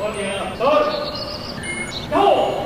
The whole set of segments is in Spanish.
Olha, dois Gol!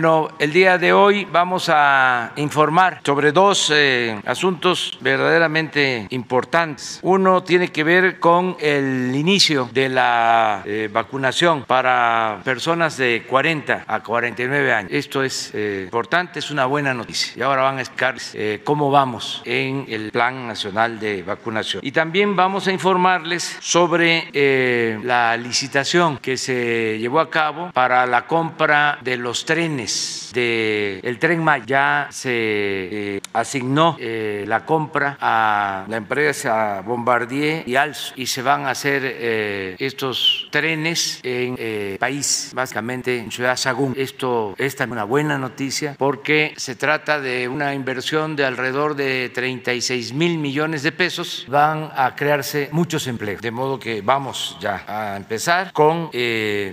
Bueno, el día de hoy vamos a informar sobre dos eh, asuntos verdaderamente importantes. Uno tiene que ver con el inicio de la eh, vacunación para personas de 40 a 49 años. Esto es eh, importante, es una buena noticia. Y ahora van a explicar cómo vamos en el Plan Nacional de Vacunación. Y también vamos a informarles sobre la licitación que se llevó a cabo para la compra de los trenes del el tren Maya ya se eh, asignó eh, la compra a la empresa Bombardier y Alzo y se van a hacer eh, estos trenes en país, básicamente en Ciudad Sagún. Esto es una buena noticia porque se trata de una inversión de alrededor de 36 mil millones de pesos. Van a crearse muchos empleos, de modo que vamos ya a empezar con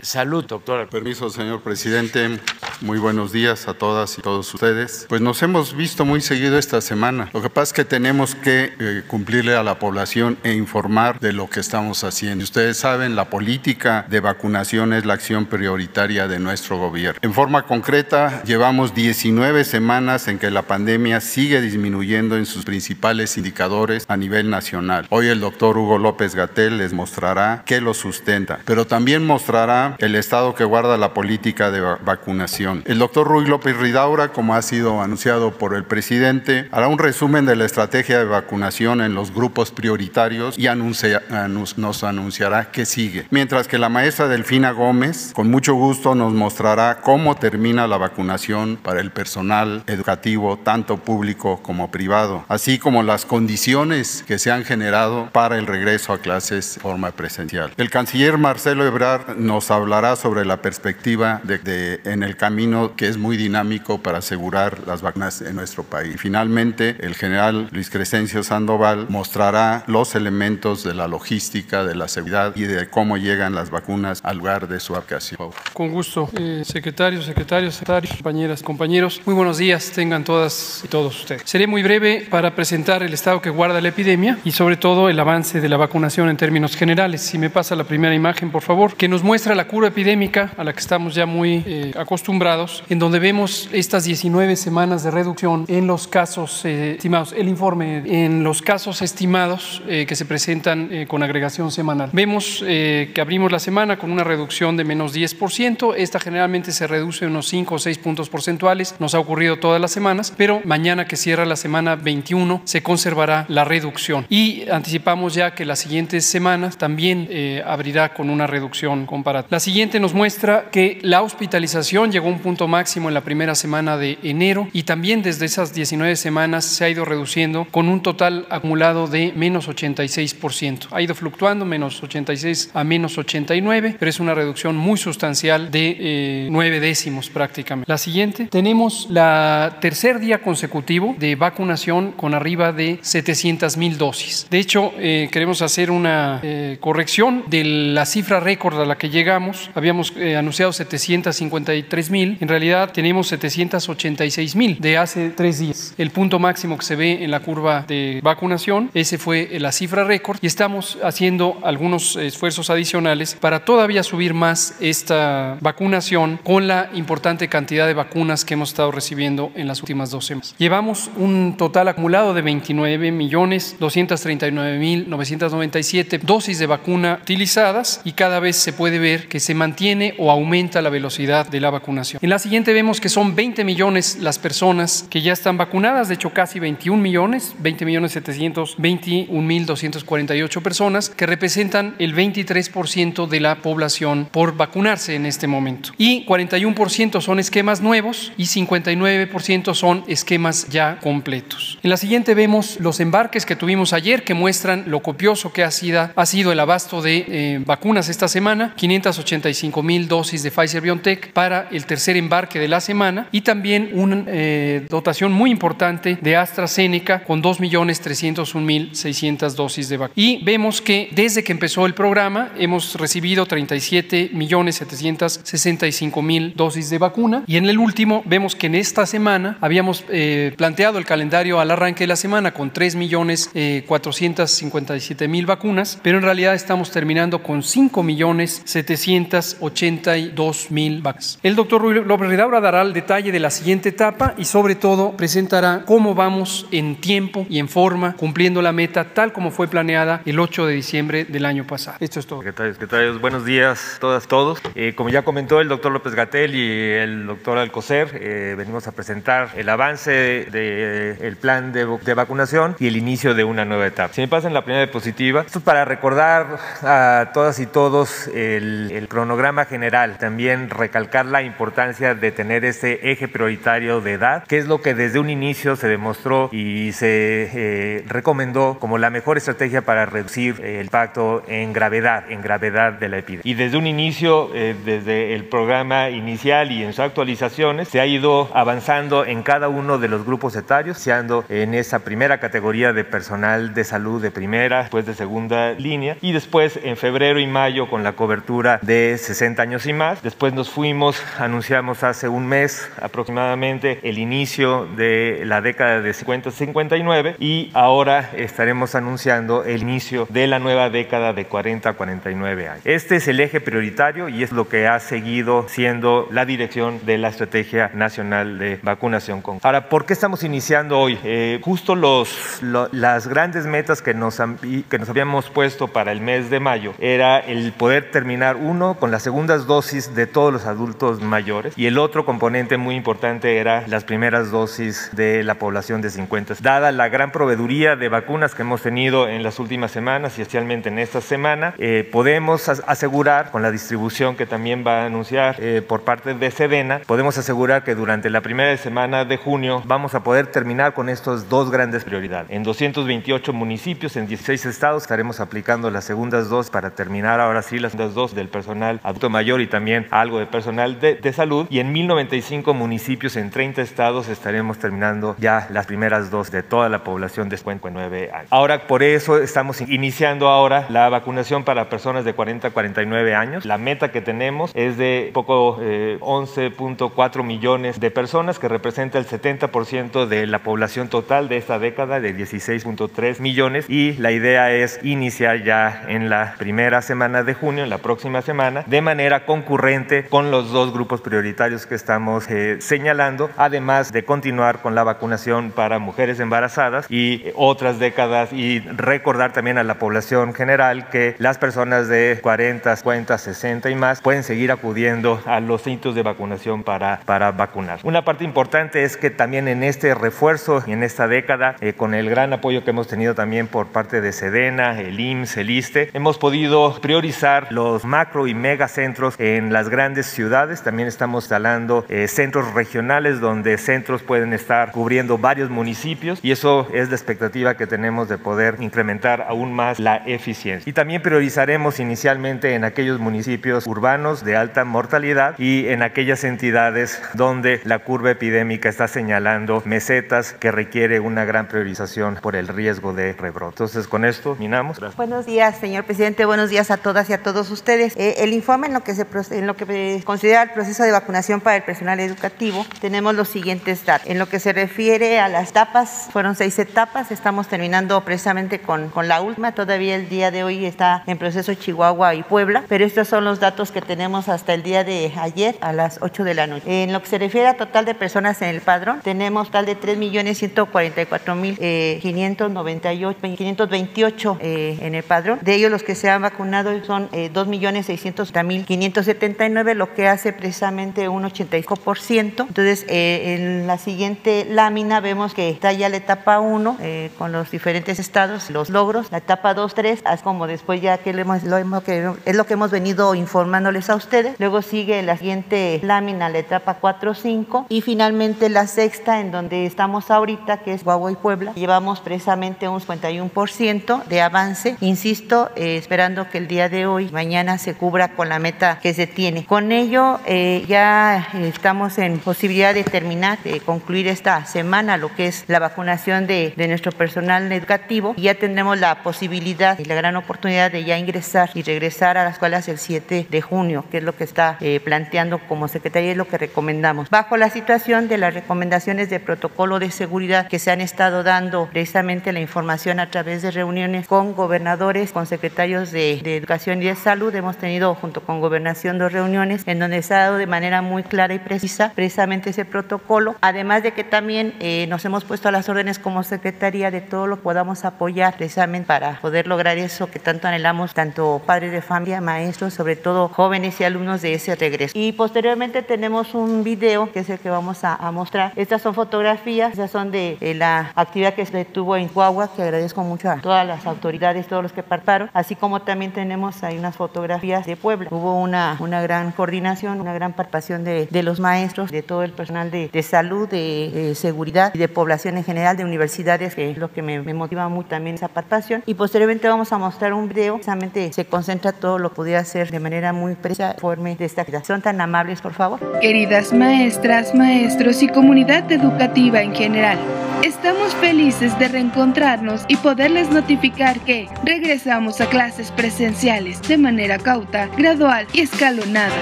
salud, doctora. Permiso, señor presidente. Muy muy buenos días a todas y todos ustedes. Pues nos hemos visto muy seguido esta semana. Lo que pasa es que tenemos que eh, cumplirle a la población e informar de lo que estamos haciendo. Ustedes saben, la política de vacunación es la acción prioritaria de nuestro gobierno. En forma concreta, llevamos 19 semanas en que la pandemia sigue disminuyendo en sus principales indicadores a nivel nacional. Hoy el doctor Hugo López Gatel les mostrará qué lo sustenta, pero también mostrará el estado que guarda la política de vacunación. El doctor Ruy López Ridaura, como ha sido anunciado por el presidente, hará un resumen de la estrategia de vacunación en los grupos prioritarios y nos anunciará qué sigue. Mientras que la maestra Delfina Gómez, con mucho gusto, nos mostrará cómo termina la vacunación para el personal educativo, tanto público como privado, así como las condiciones que se han generado para el regreso a clases de forma presencial. El canciller Marcelo Ebrard nos hablará sobre la perspectiva de, en el camino que es muy dinámico para asegurar las vacunas en nuestro país. Finalmente, el general Luis Crescencio Sandoval mostrará los elementos de la logística, de la seguridad y de cómo llegan las vacunas al lugar de su aplicación. Con gusto, eh, secretarios, secretarios, secretarios, compañeras, compañeros, muy buenos días tengan todas y todos ustedes. Seré muy breve para presentar el estado que guarda la epidemia y sobre todo el avance de la vacunación en términos generales. Si me pasa la primera imagen, por favor, que nos muestra la cura epidémica a la que estamos ya muy eh, acostumbrados en donde vemos estas 19 semanas de reducción en los casos eh, estimados, el informe en los casos estimados eh, que se presentan eh, con agregación semanal. Vemos que abrimos la semana con una reducción de menos 10%, esta generalmente se reduce unos 5 o 6 puntos porcentuales, nos ha ocurrido todas las semanas, pero mañana que cierra la semana 21 se conservará la reducción y anticipamos ya que las siguientes semanas también abrirá con una reducción comparativa. La siguiente nos muestra que la hospitalización llegó a un punto máximo en la primera semana de enero y también desde esas 19 semanas se ha ido reduciendo con un total acumulado de menos 86%. Ha ido fluctuando menos 86 a menos 89, pero es una reducción muy sustancial de eh, nueve décimos prácticamente. La siguiente, tenemos la tercer día consecutivo de vacunación con arriba de 700 mil dosis. De hecho, eh, queremos hacer una eh, corrección de la cifra récord a la que llegamos. Habíamos anunciado 753 mil, en realidad tenemos 786 mil de hace tres días. El punto máximo que se ve en la curva de vacunación, ese fue la cifra récord y estamos haciendo algunos esfuerzos adicionales para todavía subir más esta vacunación con la importante cantidad de vacunas que hemos estado recibiendo en las últimas dos semanas. Llevamos un total acumulado de 29 millones 239 mil 997 dosis de vacuna utilizadas y cada vez se puede ver que se mantiene o aumenta la velocidad de la vacunación. En la siguiente vemos que son 20 millones las personas que ya están vacunadas, de hecho casi 21 millones, 20 millones 721 mil 248 personas, que representan el 23% de la población por vacunarse en este momento. Y 41% son esquemas nuevos y 59% son esquemas ya completos. En la siguiente vemos los embarques que tuvimos ayer que muestran lo copioso que ha sido, ha sido el abasto de eh, vacunas esta semana, 585 mil dosis de Pfizer BioNTech para el tercer embarque de la semana y también una eh, dotación muy importante de AstraZeneca con 2.301.600 dosis de vacuna. Y vemos que desde que empezó el programa hemos recibido 37.765.000 dosis de vacuna y en el último vemos que en esta semana habíamos eh, planteado el calendario al arranque de la semana con 3.457.000 vacunas, pero en realidad estamos terminando con 5.782.000 vacunas. El doctor Ridaura dará el detalle de la siguiente etapa y sobre todo presentará cómo vamos en tiempo y en forma cumpliendo la meta tal como fue planeada el 8 de diciembre del año pasado. Esto es todo. Secretarios, secretarios, buenos días todas, todos. Eh, como ya comentó el doctor López Gatel y el doctor Alcocer, eh, venimos a presentar el avance del de, el plan de, vacunación y el inicio de una nueva etapa. Si me pasan la primera diapositiva, esto es para recordar a todas y todos el cronograma general, también recalcar la importancia de tener ese eje prioritario de edad, que es lo que desde un inicio se demostró y se eh, recomendó como la mejor estrategia para reducir el impacto en gravedad, en gravedad de la epidemia. Y desde un inicio, eh, desde el programa inicial y en sus actualizaciones, se ha ido avanzando en cada uno de los grupos etarios, siendo en esa primera categoría de personal de salud de primera, después de segunda línea, y después en febrero y mayo con la cobertura de 60 años y más. Después nos fuimos, anunciamos hace un mes aproximadamente el inicio de la década de 50-59 y ahora estaremos anunciando el inicio de la nueva década de 40 a 49 años. Este es el eje prioritario y es lo que ha seguido siendo la dirección de la Estrategia Nacional de Vacunación. Ahora, ¿por qué estamos iniciando hoy? Eh, justo los, lo, las grandes metas que nos, que nos habíamos puesto para el mes de mayo era el poder terminar uno con las segundas dosis de todos los adultos mayores y el otro componente muy importante era las primeras dosis de la población de 50. Dada la gran proveeduría de vacunas que hemos tenido en las últimas semanas y especialmente en esta semana, eh, podemos asegurar con la distribución que también va a anunciar eh, por parte de Sedena, podemos asegurar que durante la primera semana de junio vamos a poder terminar con estos dos grandes prioridades. En 228 municipios, en 16 estados, estaremos aplicando las segundas dos para terminar ahora sí las segundas dos del personal adulto mayor y también algo de personal de salud. Y en 1095 municipios, en 30 estados, estaremos terminando ya las primeras dos de toda la población de 59 años. Ahora, por eso estamos iniciando ahora la vacunación para personas de 40 a 49 años. La meta que tenemos es de poco eh, 11.4 millones de personas, que representa el 70% de la población total de esta década, de 16.3 millones. Y la idea es iniciar ya en la primera semana de junio, en la próxima semana, de manera concurrente con los dos grupos prioritarios que estamos eh, señalando, además de continuar con la vacunación para mujeres embarazadas y otras décadas y recordar también a la población general que las personas de 40, 50, 60 y más pueden seguir acudiendo a los sitios de vacunación para, para vacunar. Una parte importante es que también en este refuerzo y en esta década, eh, con el gran apoyo que hemos tenido también por parte de Sedena, el IMSS, el ISTE, hemos podido priorizar los macro y megacentros en las grandes ciudades. También estamos instalando eh, centros regionales donde centros pueden estar cubriendo varios municipios y eso es la expectativa que tenemos de poder incrementar aún más la eficiencia. Y también priorizaremos inicialmente en aquellos municipios urbanos de alta mortalidad y en aquellas entidades donde la curva epidémica está señalando mesetas que requiere una gran priorización por el riesgo de rebrote. Entonces, con esto terminamos. Gracias. Buenos días, señor presidente. Buenos días a todas y a todos ustedes. Eh, el informe en lo que se en lo que considera el proceso de vacunación para el personal educativo tenemos los siguientes datos. En lo que se refiere a las etapas, fueron seis etapas. Estamos terminando precisamente con, con la última. Todavía el día de hoy está en proceso Chihuahua y Puebla, pero estos son los datos que tenemos hasta el día de ayer a las 8 de la noche. En lo que se refiere a total de personas en el padrón, tenemos tal de 3.144.528 eh, en el padrón. De ellos los que se han vacunado son eh, 2.600.579, lo que hace precisamente un 85%. Entonces, eh, en la siguiente lámina vemos que está ya la etapa 1 eh, con los diferentes estados, los logros, la etapa 2, 3, así como después ya que, lo hemos, lo hemos, que es lo que hemos venido informándoles a ustedes. Luego sigue la siguiente lámina, la etapa 4, 5 y finalmente la sexta en donde estamos ahorita, que es Huawei Puebla. Llevamos precisamente un 51% de avance, insisto, eh, esperando que el día de hoy, mañana se cubra con la meta que se tiene. Con ello eh, ya estamos en posibilidad de terminar, de concluir esta semana lo que es la vacunación de, nuestro personal educativo ya tendremos la posibilidad y la gran oportunidad de ya ingresar y regresar a las escuelas el 7 de junio, que es lo que está eh, planteando como Secretaría y lo que recomendamos. Bajo la situación de las recomendaciones de protocolo de seguridad que se han estado dando precisamente la información a través de reuniones con gobernadores, con secretarios de Educación y de Salud, hemos tenido junto con Gobernación dos reuniones en donde se ha dado de manera muy clara y precisa precisamente ese protocolo, además de que también eh, nos hemos puesto a las órdenes como Secretaría de todo lo que podamos apoyar precisamente para poder lograr eso que tanto anhelamos, tanto padres de familia, maestros, sobre todo jóvenes y alumnos de ese regreso. Y posteriormente tenemos un video que es el que vamos a, a mostrar. Estas son fotografías, estas son de, la actividad que se tuvo en Coahuila, que agradezco mucho a todas las autoridades, todos los que participaron, así como también tenemos ahí unas fotografías de Puebla. Hubo una, una gran coordinación, una gran participación de, de los maestros, de todo el personal de, de salud, de, de, seguridad y de población en general, de universidades, que es lo que me, me motiva mucho también esa participación. Y posteriormente vamos a mostrar un video, precisamente se concentra todo lo que pudiera hacer de manera muy precisa, forma de esta actividad. ¿Son tan amables, por favor? Queridas maestras, maestros y comunidad educativa en general. Estamos felices de reencontrarnos y poderles notificar que regresamos a clases presenciales de manera cauta, gradual y escalonada.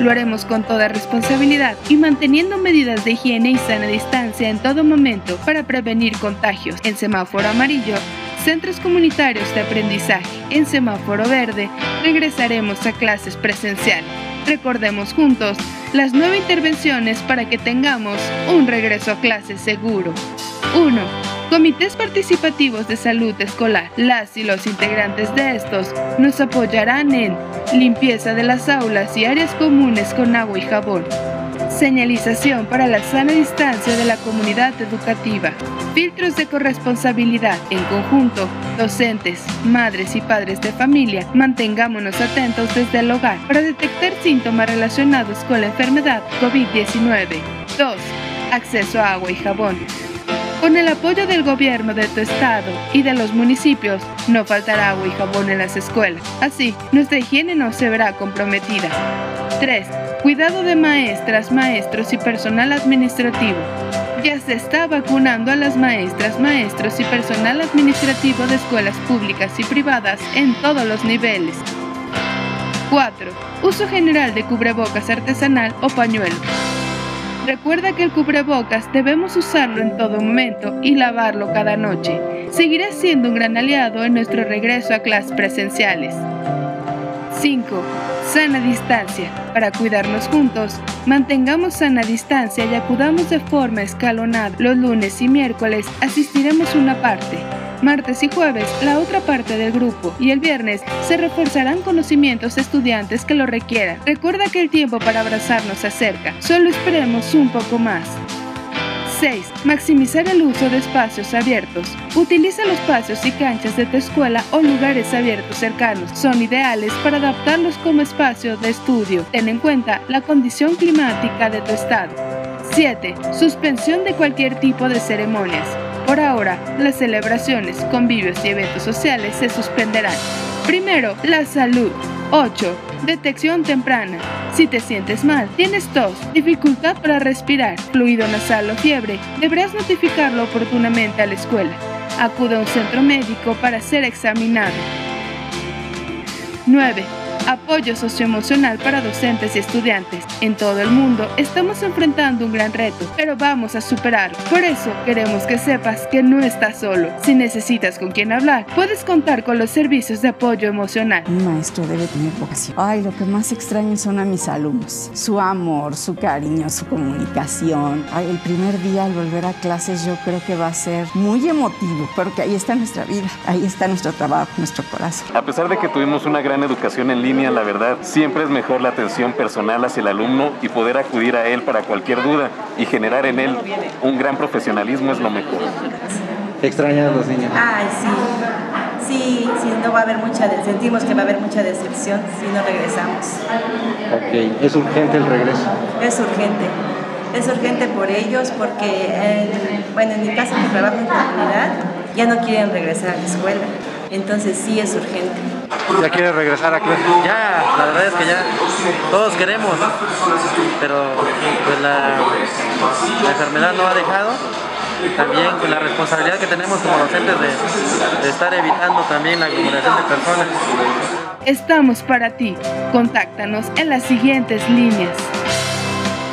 Lo haremos con toda responsabilidad y manteniendo medidas de higiene y sana distancia en todo momento para prevenir contagios. En semáforo amarillo, centros comunitarios de aprendizaje. En semáforo verde, regresaremos a clases presenciales. Recordemos juntos las nueve intervenciones para que tengamos un regreso a clases seguro. 1. Comités participativos de salud escolar. Las y los integrantes de estos nos apoyarán en limpieza de las aulas y áreas comunes con agua y jabón. Señalización para la sana distancia de la comunidad educativa. Filtros de corresponsabilidad. En conjunto, docentes, madres y padres de familia, mantengámonos atentos desde el hogar para detectar síntomas relacionados con la enfermedad COVID-19. 2. Acceso a agua y jabón. Con el apoyo del gobierno de tu estado y de los municipios, no faltará agua y jabón en las escuelas. Así, nuestra higiene no se verá comprometida. 3. Cuidado de maestras, maestros y personal administrativo. Ya se está vacunando a las maestras, maestros y personal administrativo de escuelas públicas y privadas en todos los niveles. 4. Uso general de cubrebocas artesanal o pañuelo. Recuerda que el cubrebocas debemos usarlo en todo momento y lavarlo cada noche. Seguirá siendo un gran aliado en nuestro regreso a clases presenciales. 5. Sana distancia. Para cuidarnos juntos, mantengamos sana distancia y acudamos de forma escalonada. Los lunes y miércoles asistiremos una parte, martes y jueves la otra parte del grupo y el viernes se reforzarán conocimientos estudiantes que lo requieran. Recuerda que el tiempo para abrazarnos se acerca, solo esperemos un poco más. 6. Maximizar el uso de espacios abiertos. Utiliza los espacios y canchas de tu escuela o lugares abiertos cercanos. Son ideales para adaptarlos como espacio de estudio. Ten en cuenta la condición climática de tu estado. 7. Suspensión de cualquier tipo de ceremonias. Por ahora, las celebraciones, convivios y eventos sociales se suspenderán. Primero, la salud. 8. Detección temprana. Si te sientes mal, tienes tos, dificultad para respirar, fluido nasal o fiebre, deberás notificarlo oportunamente a la escuela. Acude a un centro médico para ser examinado. 9. Apoyo socioemocional para docentes y estudiantes. En todo el mundo estamos enfrentando un gran reto, pero vamos a superarlo. Por eso queremos que sepas que no estás solo. Si necesitas con quién hablar, puedes contar con los servicios de apoyo emocional. Un maestro debe tener vocación. Ay, lo que más extraño son a mis alumnos. Su amor, su cariño, su comunicación. Ay, el primer día al volver a clases yo creo que va a ser muy emotivo, porque ahí está nuestra vida, ahí está nuestro trabajo, nuestro corazón. A pesar de que tuvimos una gran educación en línea, la la verdad, siempre es mejor la atención personal hacia el alumno y poder acudir a él para cualquier duda y generar en él un gran profesionalismo es lo mejor. ¿Extrañas a los niños? Ay, sí. Sí, sí, no va a haber mucha, sentimos que va a haber mucha decepción si no regresamos. Ok, ¿es urgente el regreso? Es urgente. Es urgente por ellos porque, bueno, en mi caso que trabajo en comunidad, ya no quieren regresar a la escuela. Entonces sí es urgente. ¿Ya quieres regresar a clase? Ya, la verdad es que ya todos queremos, pero pues la, la enfermedad no ha dejado también con la responsabilidad que tenemos como docentes de, de estar evitando también la acumulación de personas. Estamos para ti. Contáctanos en las siguientes líneas.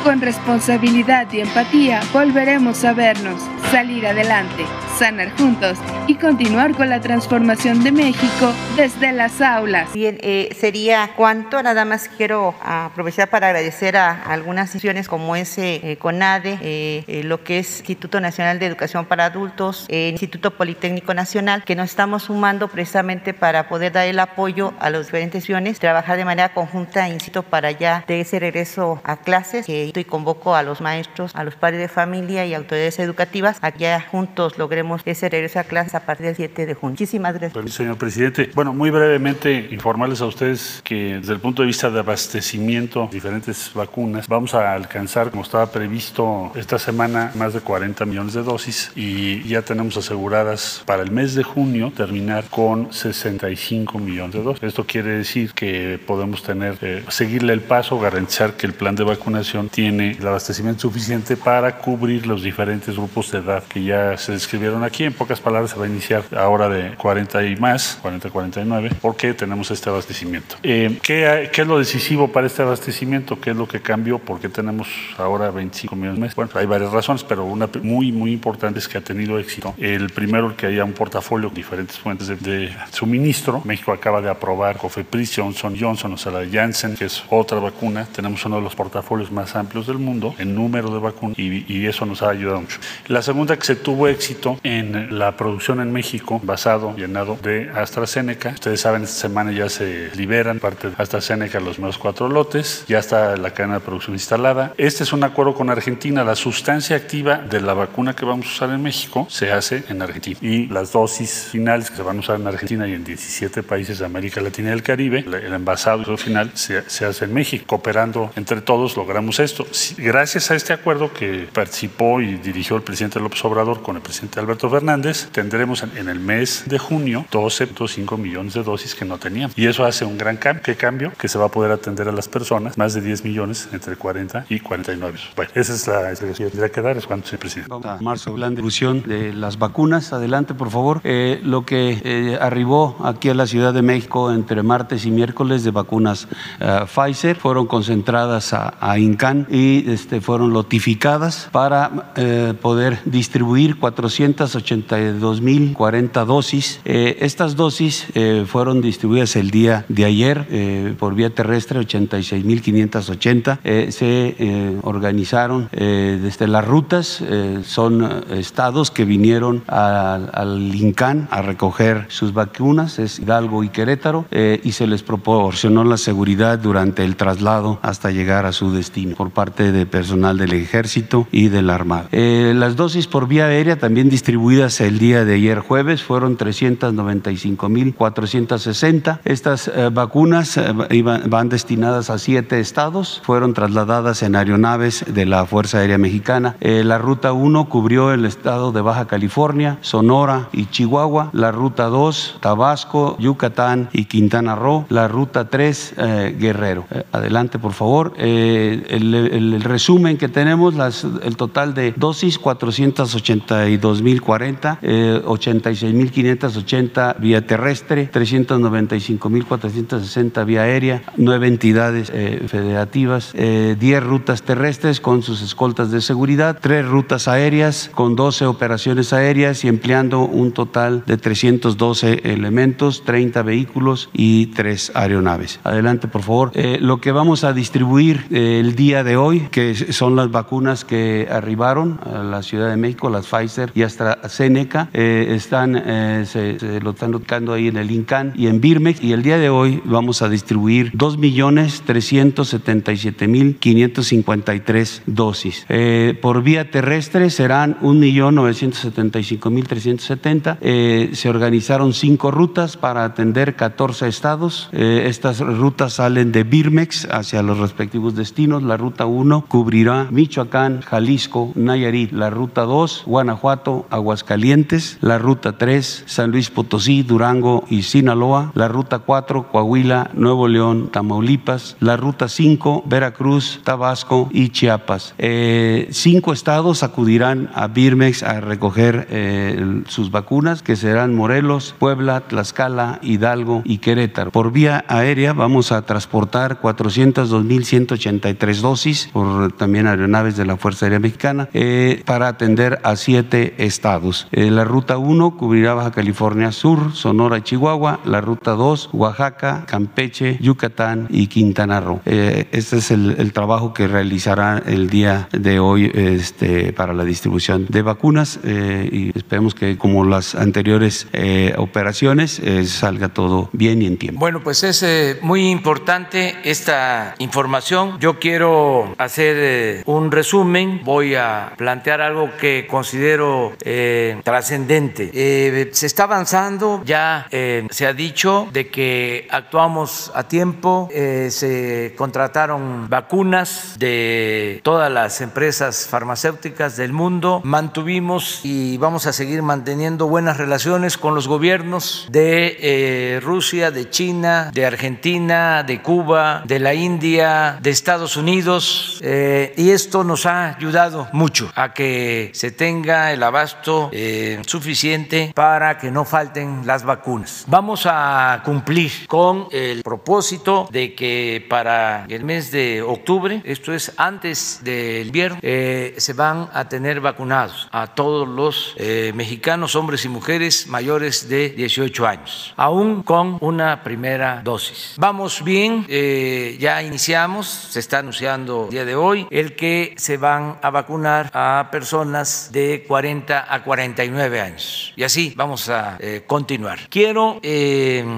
Con responsabilidad y empatía volveremos a vernos, salir adelante, sanar juntos y continuar con la transformación de México desde las aulas. Bien, eh, sería cuánto, nada más quiero aprovechar para agradecer a, algunas instituciones como ese eh, CONADE, eh, lo que es Instituto Nacional de Educación para Adultos, Instituto Politécnico Nacional, que nos estamos sumando precisamente para poder dar el apoyo a las diferentes instituciones, trabajar de manera conjunta, insisto, para ya de ese regreso a clases, que y convoco a los maestros, a los padres de familia y autoridades educativas, a que ya juntos logremos ese regreso a clases a partir del 7 de junio. Muchísimas gracias. Señor presidente, bueno, muy brevemente informarles a ustedes que desde el punto de vista de abastecimiento de diferentes vacunas, vamos a alcanzar, como estaba previsto esta semana, más de 40 millones de dosis y ya tenemos aseguradas para el mes de junio terminar con 65 millones de dosis. Esto quiere decir que podemos tener, eh, seguirle el paso, garantizar que el plan de vacunación tiene el abastecimiento suficiente para cubrir los diferentes grupos de edad que ya se describieron aquí. En pocas palabras, se va a iniciar ahora de 40 y más, 40-49, porque tenemos este abastecimiento. Eh, ¿qué, ¿qué, es lo decisivo para este abastecimiento? ¿Qué es lo que cambió? ¿Por qué tenemos ahora 25 millones de meses? Bueno, hay varias razones, pero una muy, muy importante es que ha tenido éxito. El primero, que haya un portafolio, diferentes fuentes de, de suministro. México acaba de aprobar Cofepris, Johnson Johnson, o sea, la Janssen, que es otra vacuna. Tenemos uno de los portafolios más amplios del mundo en número de vacunas y, y eso nos ha ayudado mucho. La segunda, que se tuvo éxito en la producción en México, basado, llenado de AstraZeneca. Ustedes saben, esta semana ya se liberan parte de AstraZeneca los menos cuatro lotes, ya está la cadena de producción instalada. Este es un acuerdo con Argentina. La sustancia activa de la vacuna que vamos a usar en México se hace en Argentina y las dosis finales que se van a usar en Argentina y en 17 países de América Latina y el Caribe, el envasado final se, se hace en México. Cooperando entre todos logramos esto. Gracias a este acuerdo que participó y dirigió el presidente López Obrador con el presidente Alberto Fernández, tendremos en el mes de junio 12.5 millones de dosis que no teníamos. Y eso hace un gran cambio. ¿Qué cambio? Que se va a poder atender a las personas, más de 10 millones entre 40 y 49. Bueno, esa es la explicación que tendría que dar, es cuando se presidente. Marzo, la distribución de las vacunas. Adelante, por favor. Eh, lo que eh, arribó aquí a la Ciudad de México entre martes y miércoles de vacunas uh, Pfizer fueron concentradas a, a INCAN y este, fueron notificadas para eh, poder distribuir 482.040 dosis. Eh, estas dosis eh, fueron distribuidas el día de ayer por vía terrestre, 86.580. Eh, se organizaron desde las rutas, son estados que vinieron al, INCAN a recoger sus vacunas, es Hidalgo y Querétaro, y se les proporcionó la seguridad durante el traslado hasta llegar a su destino parte de personal del ejército y de la Armada. Eh, las dosis por vía aérea también distribuidas el día de ayer jueves fueron 395.460. Estas eh, vacunas eh, iban, van destinadas a siete estados, fueron trasladadas en aeronaves de la Fuerza Aérea Mexicana. La ruta 1 cubrió el estado de Baja California, Sonora y Chihuahua. La ruta 2, Tabasco, Yucatán y Quintana Roo. La ruta 3, Guerrero. adelante, por favor. el, el, resumen que tenemos, el total de dosis 482.040, eh, 86.580 vía terrestre, 395.460 vía aérea, nueve entidades eh, federativas, eh, 10 rutas terrestres con sus escoltas de seguridad, tres rutas aéreas con 12 operaciones aéreas y empleando un total de 312 elementos, 30 vehículos y tres aeronaves. Adelante, por favor. Eh, lo que vamos a distribuir eh, el día de hoy, que son las vacunas que arribaron a la Ciudad de México, las Pfizer y AstraZeneca, eh, están, eh, se, se lo están tocando ahí en el INCAN y en Birmex y el día de hoy vamos a distribuir 2.377.553 dosis. Eh, por vía terrestre serán 1.975.370. Eh, se organizaron cinco rutas para atender 14 estados. Eh, estas rutas salen de Birmex hacia los respectivos destinos. La ruta 1 cubrirá Michoacán, Jalisco, Nayarit. La ruta 2, Guanajuato, Aguascalientes. La ruta 3, San Luis Potosí, Durango y Sinaloa. La ruta 4, Coahuila, Nuevo León, Tamaulipas. La ruta 5, Veracruz, Tabasco y Chiapas. Eh, cinco estados acudirán a Birmex a recoger eh, sus vacunas, que serán Morelos, Puebla, Tlaxcala, Hidalgo y Querétaro. Por vía aérea vamos a transportar 402.183 dosis por también aeronaves de la Fuerza Aérea Mexicana eh, para atender a siete estados. Eh, la ruta 1 cubrirá Baja California Sur, Sonora y Chihuahua. La ruta 2, Oaxaca, Campeche, Yucatán y Quintana Roo. Eh, este es el, trabajo que realizará el día de hoy este, para la distribución de vacunas y esperemos que como las anteriores operaciones salga todo bien y en tiempo. Bueno, pues es muy importante esta información. Yo quiero hacer un resumen, voy a plantear algo que considero trascendente. se está avanzando, ya se ha dicho de que actuamos a tiempo, eh, se contrataron vacunas de todas las empresas farmacéuticas del mundo, mantuvimos y vamos a seguir manteniendo buenas relaciones con los gobiernos de eh, Rusia, de China, de Argentina, de Cuba, de la India, de Estados Unidos, eh, y esto nos ha ayudado mucho a que se tenga el abasto suficiente para que no falten las vacunas. Vamos a cumplir con el propósito de que para el mes de octubre, esto es antes del viernes, eh, se van a tener vacunados a todos los eh, mexicanos, hombres y mujeres mayores de 18 años, aún con una primera dosis. Vamos bien, eh, ya iniciamos, se está anunciando día de hoy, el que se van a vacunar a personas de 40 a 49 años. Y así vamos a continuar. Quiero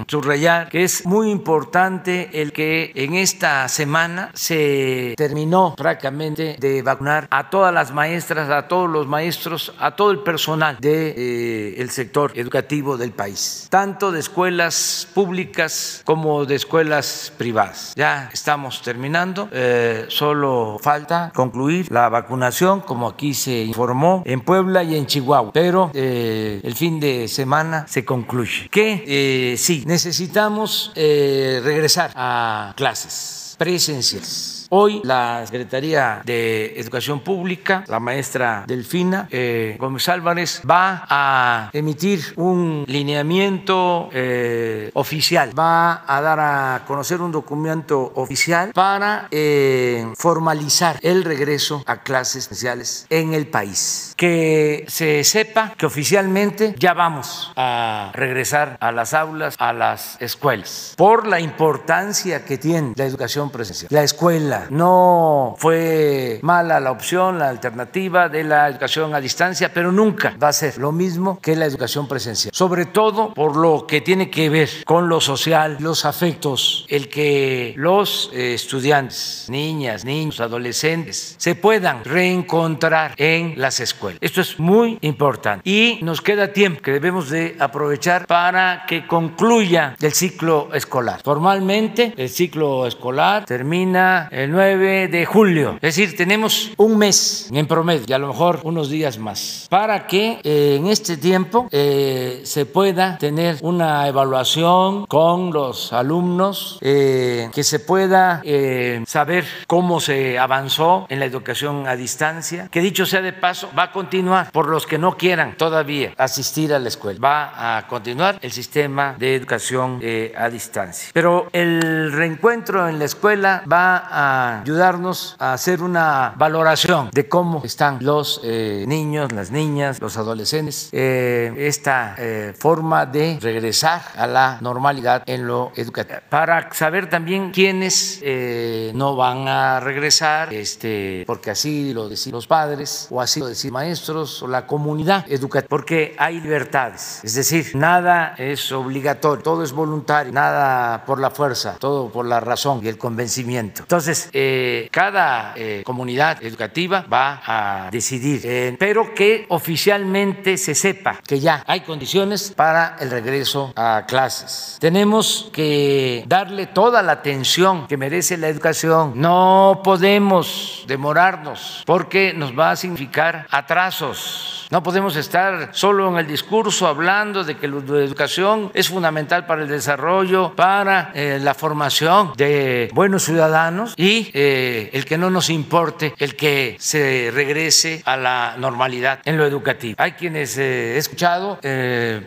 subrayar que es muy importante el que en esta semana se terminó prácticamente de vacunar a todas las maestras, a todos los maestros, a todo el personal del de, eh, sector educativo del país, tanto de escuelas públicas como de escuelas privadas. Ya estamos terminando, eh, solo falta concluir la vacunación, como aquí se informó, en Puebla y en Chihuahua, pero eh, el fin de semana se concluye. Que eh, sí, necesitamos eh, regresar a clases presenciales Hoy la Secretaría de Educación Pública, la maestra Delfina eh, Gómez Álvarez, va a emitir un lineamiento eh, oficial, va a dar a conocer un documento oficial para eh, formalizar el regreso a clases especiales en el país. Que se sepa que oficialmente ya vamos a regresar a las aulas, a las escuelas, por la importancia que tiene la educación presencial. La escuela no fue mala la opción, la alternativa de la educación a distancia, pero nunca va a ser lo mismo que la educación presencial. Sobre todo por lo que tiene que ver con lo social, los afectos, el que los eh, estudiantes, niñas, niños, adolescentes, se puedan reencontrar en las escuelas. Esto es muy importante. Y nos queda tiempo que debemos de aprovechar para que concluya el ciclo escolar. Formalmente, el ciclo escolar termina el 9 de julio. Es decir, tenemos un mes en promedio y a lo mejor unos días más para que eh, en este tiempo eh, se pueda tener una evaluación con los alumnos, eh, que se pueda saber cómo se avanzó en la educación a distancia, que dicho sea de paso, va a continuar por los que no quieran todavía asistir a la escuela. Va a continuar el sistema de educación a distancia. Pero el reencuentro en la escuela va a ayudarnos a hacer una valoración de cómo están los eh, niños, las niñas, los adolescentes, eh, esta eh, forma de regresar a la normalidad en lo educativo. Para saber también quiénes no van a regresar, este, porque así lo deciden los padres, o así lo deciden maestros, o la comunidad educativa, porque hay libertades. Es decir, nada es obligatorio, todo es voluntario, nada por la fuerza, todo por la razón y el convencimiento. Entonces, cada comunidad educativa va a decidir, pero que oficialmente se sepa que ya hay condiciones para el regreso a clases. Tenemos que darle toda la atención que merece la educación. No podemos demorarnos porque nos va a significar atrasos. No podemos estar solo en el discurso hablando de que la educación es fundamental para el desarrollo, para eh, la formación de buenos ciudadanos y eh, el que no nos importe el que se regrese a la normalidad en lo educativo. Hay quienes eh, he escuchado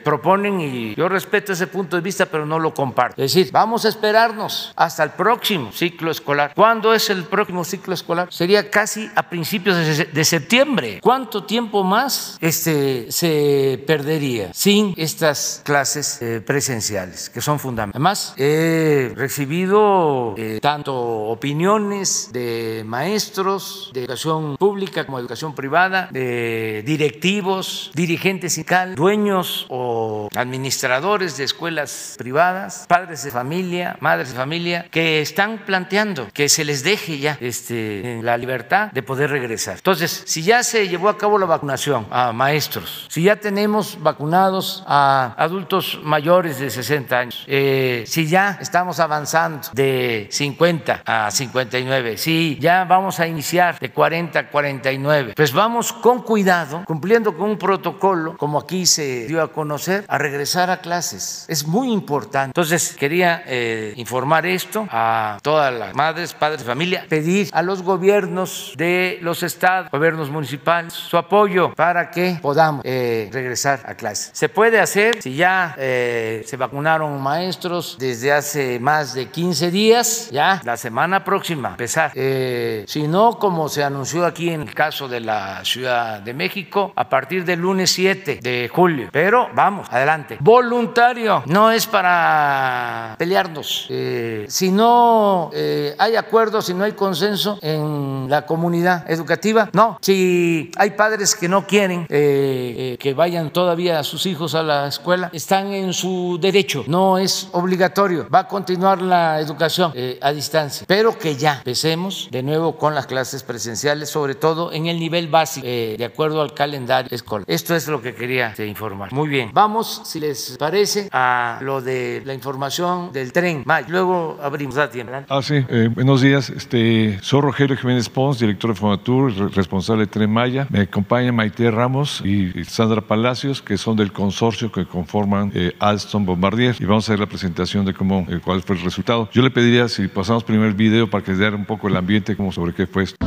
proponen y yo respeto ese punto de vista, pero no lo comparto. Es decir, vamos a esperarnos hasta el próximo ciclo escolar. ¿Cuándo es el próximo ciclo escolar? Sería casi a principios de septiembre. ¿Cuánto tiempo más? este, se perdería sin estas clases eh, presenciales, que son fundamentales. Además, he recibido eh, tanto opiniones de maestros de educación pública como educación privada, de directivos, dirigentes sindicales, dueños o administradores de escuelas privadas, padres de familia, madres de familia, que están planteando que se les deje ya este, la libertad de poder regresar. Entonces, si ya se llevó a cabo la vacunación a maestros, si ya tenemos vacunados a adultos mayores de 60 años, eh, si ya estamos avanzando de 50 a 59, si ya vamos a iniciar de 40 a 49, pues vamos con cuidado, cumpliendo con un protocolo, como aquí se dio a conocer, a regresar a clases. Es muy importante. Entonces, quería eh, informar esto a todas las madres, padres familia, pedir a los gobiernos de los estados, gobiernos municipales, su apoyo para que podamos eh, regresar a clase. Se puede hacer si ya eh, se vacunaron maestros desde hace más de 15 días, ya la semana próxima empezar. Eh, si no, como se anunció aquí en el caso de la Ciudad de México, a partir del lunes 7 de julio. Pero vamos, adelante. Voluntario, no es para pelearnos. si no hay acuerdo, si no hay consenso en la comunidad educativa, no. Si hay padres que no quieren eh, que vayan todavía sus hijos a la escuela, están en su derecho, no es obligatorio, va a continuar la educación eh, a distancia, pero que ya empecemos de nuevo con las clases presenciales, sobre todo en el nivel básico, eh, de acuerdo al calendario escolar. Esto es lo que quería este, informar. Muy bien, vamos, si les parece, a lo de la información del tren. Luego abrimos, da tiempo. Ah, sí, buenos días. Este, soy Rogelio Jiménez Pons, director de Fonatur, responsable de Tren Maya. Me acompaña Maite Ramos, y Sandra Palacios, que son del consorcio que conforman eh, Alstom Bombardier. Y vamos a ver la presentación de cómo, eh, cuál fue el resultado. Yo le pediría si pasamos primero el video para que dé un poco el ambiente, como sobre qué fue esto.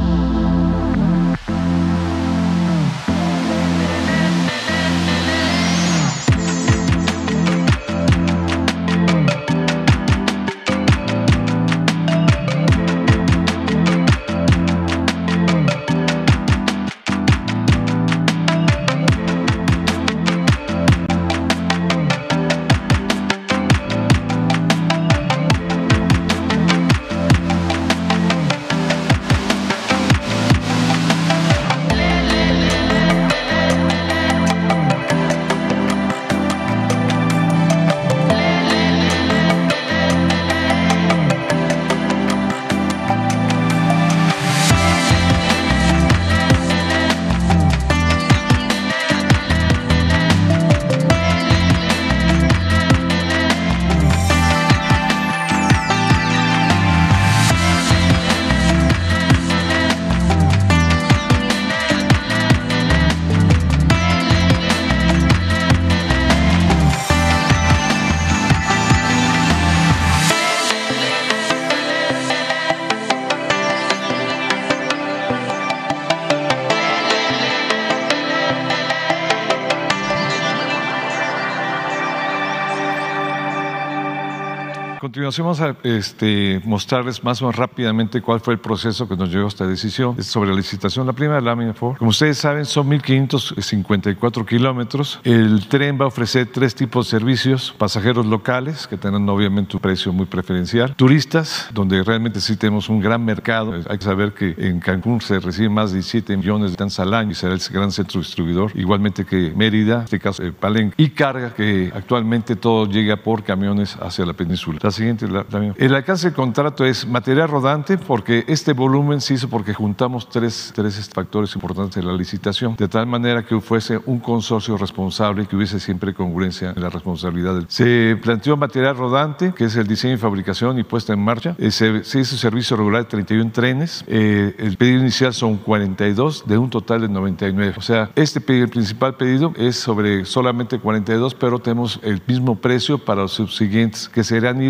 Continuación vamos a este, mostrarles más o menos rápidamente cuál fue el proceso que nos llevó a esta decisión sobre la licitación. La primera lámina, por. Como ustedes saben, son 1.554 kilómetros. El tren va a ofrecer tres tipos de servicios. Pasajeros locales, que tienen obviamente un precio muy preferencial. Turistas, donde realmente sí tenemos un gran mercado. Hay que saber que en Cancún se reciben más de 17 millones de toneladas al año y será el gran centro distribuidor. Igualmente que Mérida, en este caso eh, Palenque. Y carga, que actualmente todo llega por camiones hacia la península. La siguiente, la el alcance del contrato es material rodante porque este volumen se hizo porque juntamos tres, tres factores importantes de la licitación, de tal manera que fuese un consorcio responsable y que hubiese siempre congruencia en la responsabilidad. Del... Se planteó material rodante, que es el diseño y fabricación y puesta en marcha. Se, se, hizo servicio regular de 31 trenes. Eh, el pedido inicial son 42 de un total de 99. O sea, este pedido, el principal pedido es sobre solamente 42, pero tenemos el mismo precio para los subsiguientes que se irán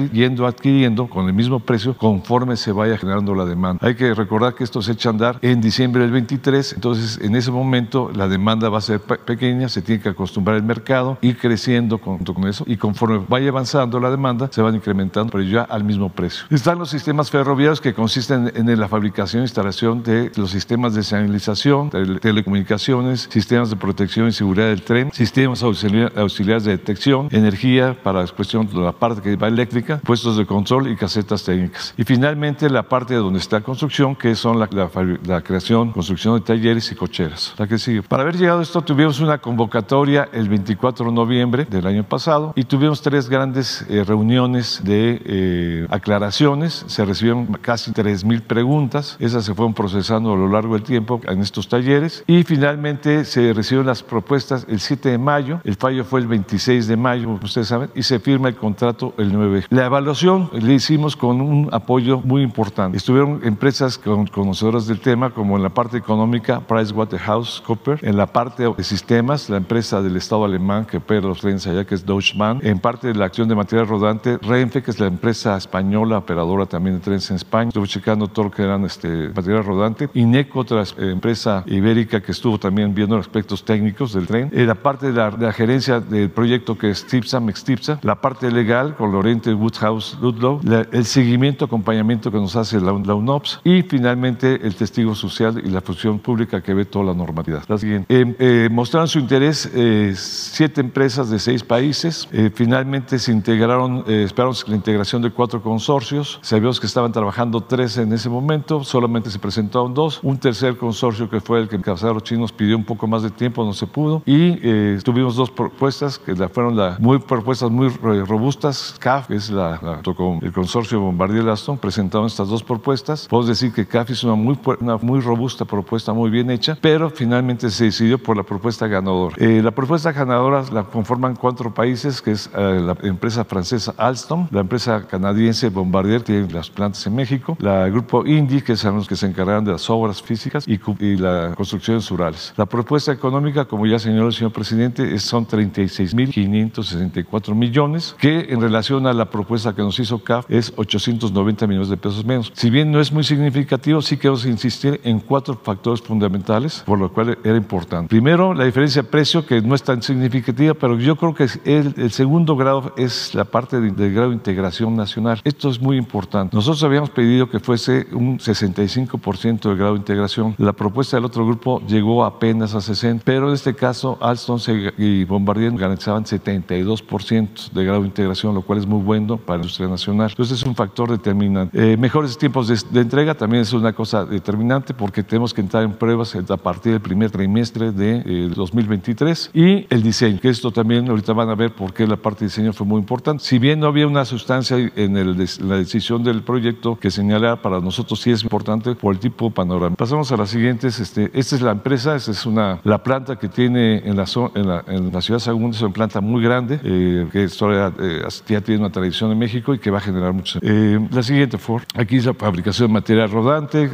adquiriendo con el mismo precio conforme se vaya generando la demanda. Hay que recordar que esto se echa a andar en diciembre del 23, entonces en ese momento la demanda va a ser pequeña, se tiene que acostumbrar el mercado, ir creciendo con, con eso y conforme vaya avanzando la demanda se van incrementando, pero ya al mismo precio. Están los sistemas ferroviarios que consisten en la fabricación e instalación de los sistemas de señalización, telecomunicaciones, sistemas de protección y seguridad del tren, sistemas auxiliares de detección, energía para la cuestión de la parte que va eléctrica, puestos de control y casetas técnicas. Y finalmente la parte de donde está construcción, que son la, la, la creación, construcción de talleres y cocheras. La que sigue. Para haber llegado a esto tuvimos una convocatoria el 24 de noviembre del año pasado y tuvimos tres grandes eh, reuniones de eh, aclaraciones. Se recibieron casi 3.000 preguntas. Esas se fueron procesando a lo largo del tiempo en estos talleres y finalmente se recibieron las propuestas el 7 de mayo. El fallo fue el 26 de mayo, como ustedes saben, y se firma el contrato el 9. La evaluación le hicimos con un apoyo muy importante. Estuvieron empresas con, conocedoras del tema, como en la parte económica, PricewaterhouseCoopers, en la parte de sistemas, la empresa del Estado alemán que opera los trenes allá, que es Deutsche Bahn, en parte de la acción de material rodante, Renfe, que es la empresa española operadora también de trenes en España, estuve checando todo lo que eran este, material rodante, INECO, otra eh, empresa ibérica que estuvo también viendo los aspectos técnicos del tren, eh, la parte de la, de la, gerencia del proyecto que es TIPSA, MEXTIPSA, la parte legal con Lorente Woodhouse Ludlow, la, el seguimiento, acompañamiento que nos hace la, la, UNOPS y finalmente el testigo social y la función pública que ve toda la normalidad. La siguiente. Eh, eh, mostraron su interés eh, siete empresas de seis países. Eh, finalmente se integraron, esperamos la integración de cuatro consorcios. Sabíamos que estaban trabajando tres en ese momento, solamente se presentaron dos. Un tercer consorcio que fue el que los chinos pidió un poco más de tiempo, no se pudo. Y tuvimos dos propuestas que fueron la, muy propuestas muy robustas. CAF, que es la, la el consorcio Bombardier Aston, presentaron estas dos propuestas. Puedo decir que CAF es una muy, una muy robusta propuesta, muy bien hecha, pero finalmente se decidió por la propuesta ganadora. Eh, la propuesta ganadora la conforman cuatro países, que es eh, la empresa francesa Alstom, la empresa canadiense Bombardier, que tiene las plantas en México, la grupo Indy, que son los que se encargan de las obras físicas y, y la construcciones rurales. La propuesta económica, como ya señaló el señor presidente, es, son 36.564 millones, que en relación a la propuesta que nos hizo CAF es 890 millones de pesos menos. Si bien no es muy significativo, sí queremos insistir en cuatro factores fundamentales, por lo cual era importante. Primero, la diferencia de precio, que no es tan significativa, pero yo creo que el, el segundo grado es la parte del de grado de integración nacional. Esto es muy importante. Nosotros habíamos pedido que fuese un 65% del grado de integración. La propuesta del otro grupo llegó apenas a 60%, pero en este caso Alstom y Bombardier garantizaban 72% de grado de integración, lo cual es muy bueno para industria nacional. Entonces es un factor determinante. Eh, mejores tiempos de, de entrega también es una cosa determinante porque tenemos que entrar en pruebas a partir del primer trimestre de eh, 2023 y el diseño, que esto también ahorita van a ver por qué la parte de diseño fue muy importante. Si bien no había una sustancia en, el, la decisión del proyecto que señalara, para nosotros sí es importante por el tipo panorama. Pasamos a las siguientes. Este, esta es la empresa, esta es una, la planta que tiene en la, en la, en la ciudad de Sagún, es una planta muy grande, eh, que todavía, eh, ya tiene una tradición en México y que va a generar mucho. Eh, la siguiente, Ford. Aquí es la fabricación de material rodante.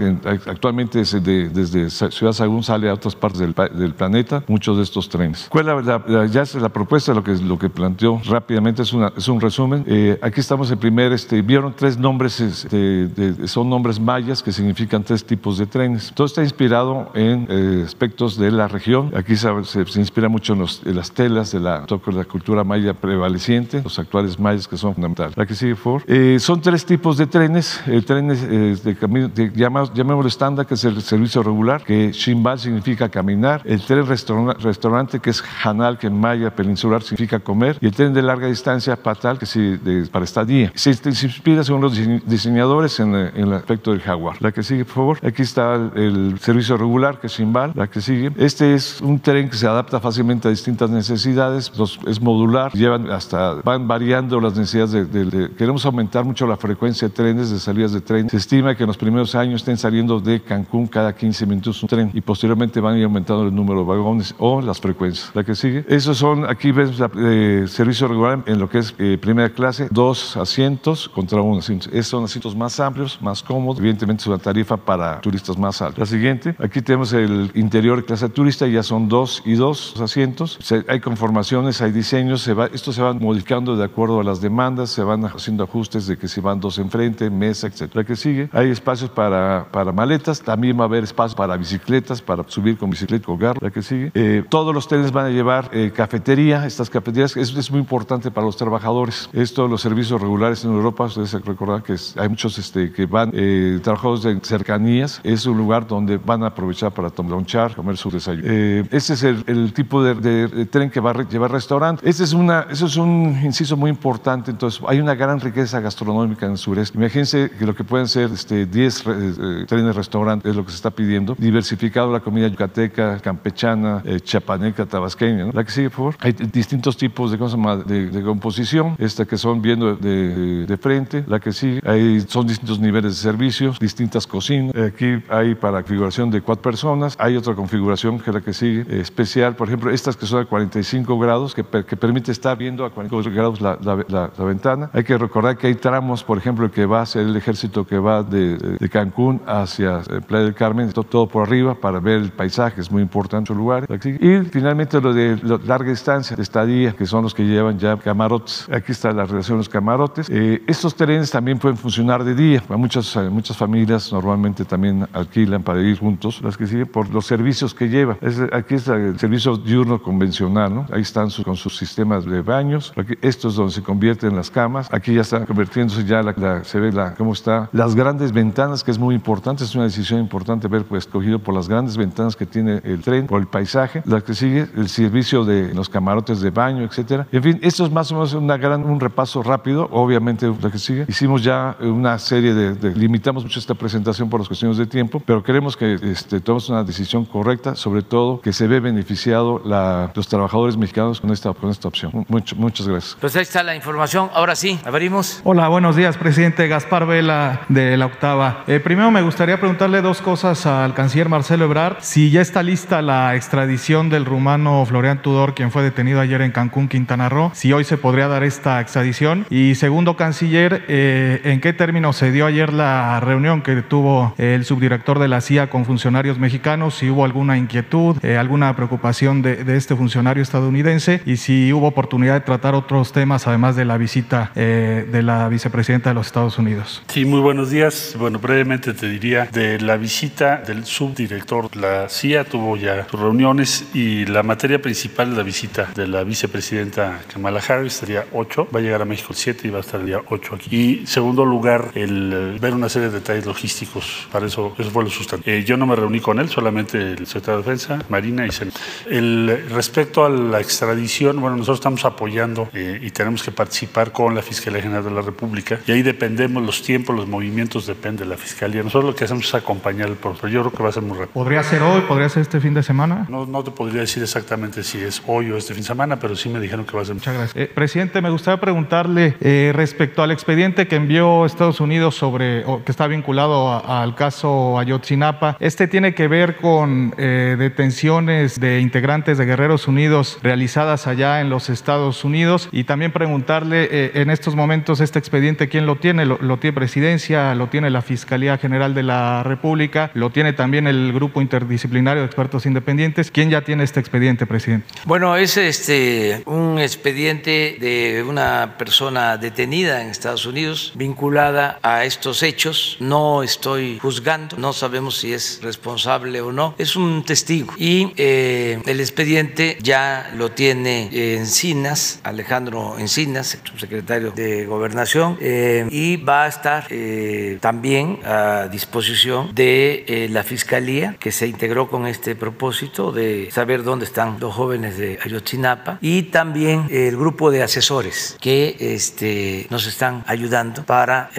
Actualmente desde, desde Ciudad Sagún sale a otras partes del, del planeta muchos de estos trenes. ¿Cuál es la, la, ya es la propuesta? Lo que, lo que planteó rápidamente es, una, es un resumen. Eh, aquí estamos en primer, este, vieron tres nombres, este, de, son nombres mayas que significan tres tipos de trenes. Todo está inspirado en eh, aspectos de la región. Aquí se, se, se inspira mucho en, los, en, las telas de la, de la cultura maya prevaleciente, los actuales mayas que son fundamentales. Central. Que sigue, por favor. Eh, son tres tipos de trenes. El tren es, eh, de camino, de, llamémoslo estándar, que es el servicio regular, que Shimbal significa caminar. El tren restaurante, restaurante que es Hanal, que en maya peninsular significa comer. Y el tren de larga distancia, Patal, que sí, de, para estadía. Se, se inspira, según los diseñadores, en, en, el aspecto del jaguar. La que sigue, por favor. Aquí está el, el servicio regular, que es Shimbal. La que sigue. Este es un tren que se adapta fácilmente a distintas necesidades. Los, es modular. Llevan hasta, van variando las necesidades de, de, Queremos aumentar mucho la frecuencia de trenes, de salidas de tren. Se estima que en los primeros años estén saliendo de Cancún cada 15 minutos un tren y posteriormente van a ir aumentando el número de vagones o las frecuencias. La que sigue. Esos son, aquí ves la, eh, servicio regular en lo que es eh, primera clase, dos asientos contra un asiento. Esos son asientos más amplios, más cómodos. Evidentemente es una tarifa para turistas más alta. La siguiente, aquí tenemos el interior clase turista, ya son dos y dos asientos. Se, hay conformaciones, hay diseños, se va, esto se va modificando de acuerdo a las demandas, se van haciendo ajustes de que si van dos enfrente, mesa, etcétera. que sigue, hay espacios para, para maletas, también va a haber espacio para bicicletas, para subir con bicicleta, colgar. La que sigue, eh, todos los trenes van a llevar eh, cafetería, estas cafeterías, eso es muy importante para los trabajadores. Esto, los servicios regulares en Europa, ustedes recordar que es, hay muchos este, que van, eh, trabajadores de cercanías, es un lugar donde van a aprovechar para tomar un char, comer su desayuno. Este es el, tipo de, tren que va a llevar restaurante. Este es una, eso es un inciso muy importante, entonces hay una gran riqueza gastronómica en el sureste. Imagínense que lo que pueden ser este, 10 eh, trenes restaurantes es lo que se está pidiendo, diversificado la comida yucateca, campechana, eh, chapaneca, tabasqueña. La que sigue, por favor. Hay distintos tipos de, cosas de, composición, esta que son viendo de, frente, la que sigue. Hay, son distintos niveles de servicios, distintas cocinas. Aquí hay para configuración de cuatro personas, hay otra configuración que es la que sigue, eh, especial, por ejemplo, estas que son a 45 grados, que, que permite estar viendo a 45 grados la, la, la, ventana. Hay que recordar que hay tramos, por ejemplo, que va hacia el ejército que va de, Cancún hacia eh, Playa del Carmen, todo, por arriba para ver el paisaje, es muy importante el lugar. Y finalmente lo de lo, larga distancia, estadía, que son los que llevan ya camarotes. Aquí está la relación de los camarotes. Eh, estos trenes también pueden funcionar de día. Muchas, muchas familias normalmente también alquilan para ir juntos, las que siguen, por los servicios que lleva. Es, aquí está el servicio diurno convencional, ¿no? Ahí están su, con sus sistemas de baños. Aquí, esto es donde se convierten las camas. Aquí ya está convirtiéndose ya, la, la, se ve la, cómo está. Las grandes ventanas, que es muy importante, es una decisión importante ver, pues, escogido por las grandes ventanas que tiene el tren, por el paisaje. La que sigue, el servicio de los camarotes de baño, etcétera. En fin, esto es más o menos una gran, un repaso rápido. Obviamente, la que sigue. Hicimos ya una serie de, de limitamos mucho esta presentación por las cuestiones de tiempo, pero queremos que este, tomemos una decisión correcta, sobre todo que se ve beneficiado la, los trabajadores mexicanos con esta, con esta opción. Mucho, muchas gracias. Pues ahí está la información. Ahora sí, abrimos. Hola, buenos días, presidente Gaspar Vela de la Octava. Eh, primero me gustaría preguntarle dos cosas al canciller Marcelo Ebrard. Si ya está lista la extradición del rumano Florian Tudor, quien fue detenido ayer en Cancún, Quintana Roo, si hoy se podría dar esta extradición. Y segundo, canciller, eh, ¿en qué términos se dio ayer la reunión que tuvo el subdirector de la CIA con funcionarios mexicanos? Si hubo alguna inquietud, eh, alguna preocupación de, de, este funcionario estadounidense y si hubo oportunidad de tratar otros temas además de la visita eh, de la vicepresidenta de los Estados Unidos. Sí, muy buenos días. Bueno, brevemente te diría de la visita del subdirector. La CIA tuvo ya sus reuniones y la materia principal de la visita de la vicepresidenta Kamala Harris sería 8. Va a llegar a México el 7 y va a estar el día 8 aquí. Y segundo lugar, el ver una serie de detalles logísticos. Para eso, eso fue lo sustantivo. Eh, yo no me reuní con él, solamente el secretario de Defensa, Marina y Senado. El, respecto a la extradición, bueno, nosotros estamos apoyando eh, y tenemos que participar con la Fiscalía General de la República y ahí dependemos los tiempos, los movimientos, depende de la Fiscalía. Nosotros lo que hacemos es acompañar el proceso. Yo creo que va a ser muy rápido. ¿Podría ser hoy? ¿Podría ser este fin de semana? No, no te podría decir exactamente si es hoy o este fin de semana, pero sí me dijeron que va a ser. Muchas gracias. Eh, presidente, me gustaría preguntarle eh, respecto al expediente que envió Estados Unidos sobre, o que está vinculado al caso Ayotzinapa. Este tiene que ver con eh, detenciones de integrantes de Guerreros Unidos realizadas allá en los Estados Unidos y también preguntarle en estos momentos este expediente quién lo tiene, lo, tiene Presidencia, lo tiene la Fiscalía General de la República, lo tiene también el Grupo Interdisciplinario de Expertos Independientes. ¿Quién ya tiene este expediente, presidente? Bueno, es este un expediente de una persona detenida en Estados Unidos vinculada a estos hechos. No estoy juzgando, no sabemos si es responsable o no. Es un testigo y eh, el expediente ya lo tiene Encinas, Alejandro Encinas, el subsecretario secretario de Gobernación, eh, y va a estar eh, también a disposición de eh, la Fiscalía, que se integró con este propósito de saber dónde están los jóvenes de Ayotzinapa, y también el grupo de asesores que este, nos están ayudando para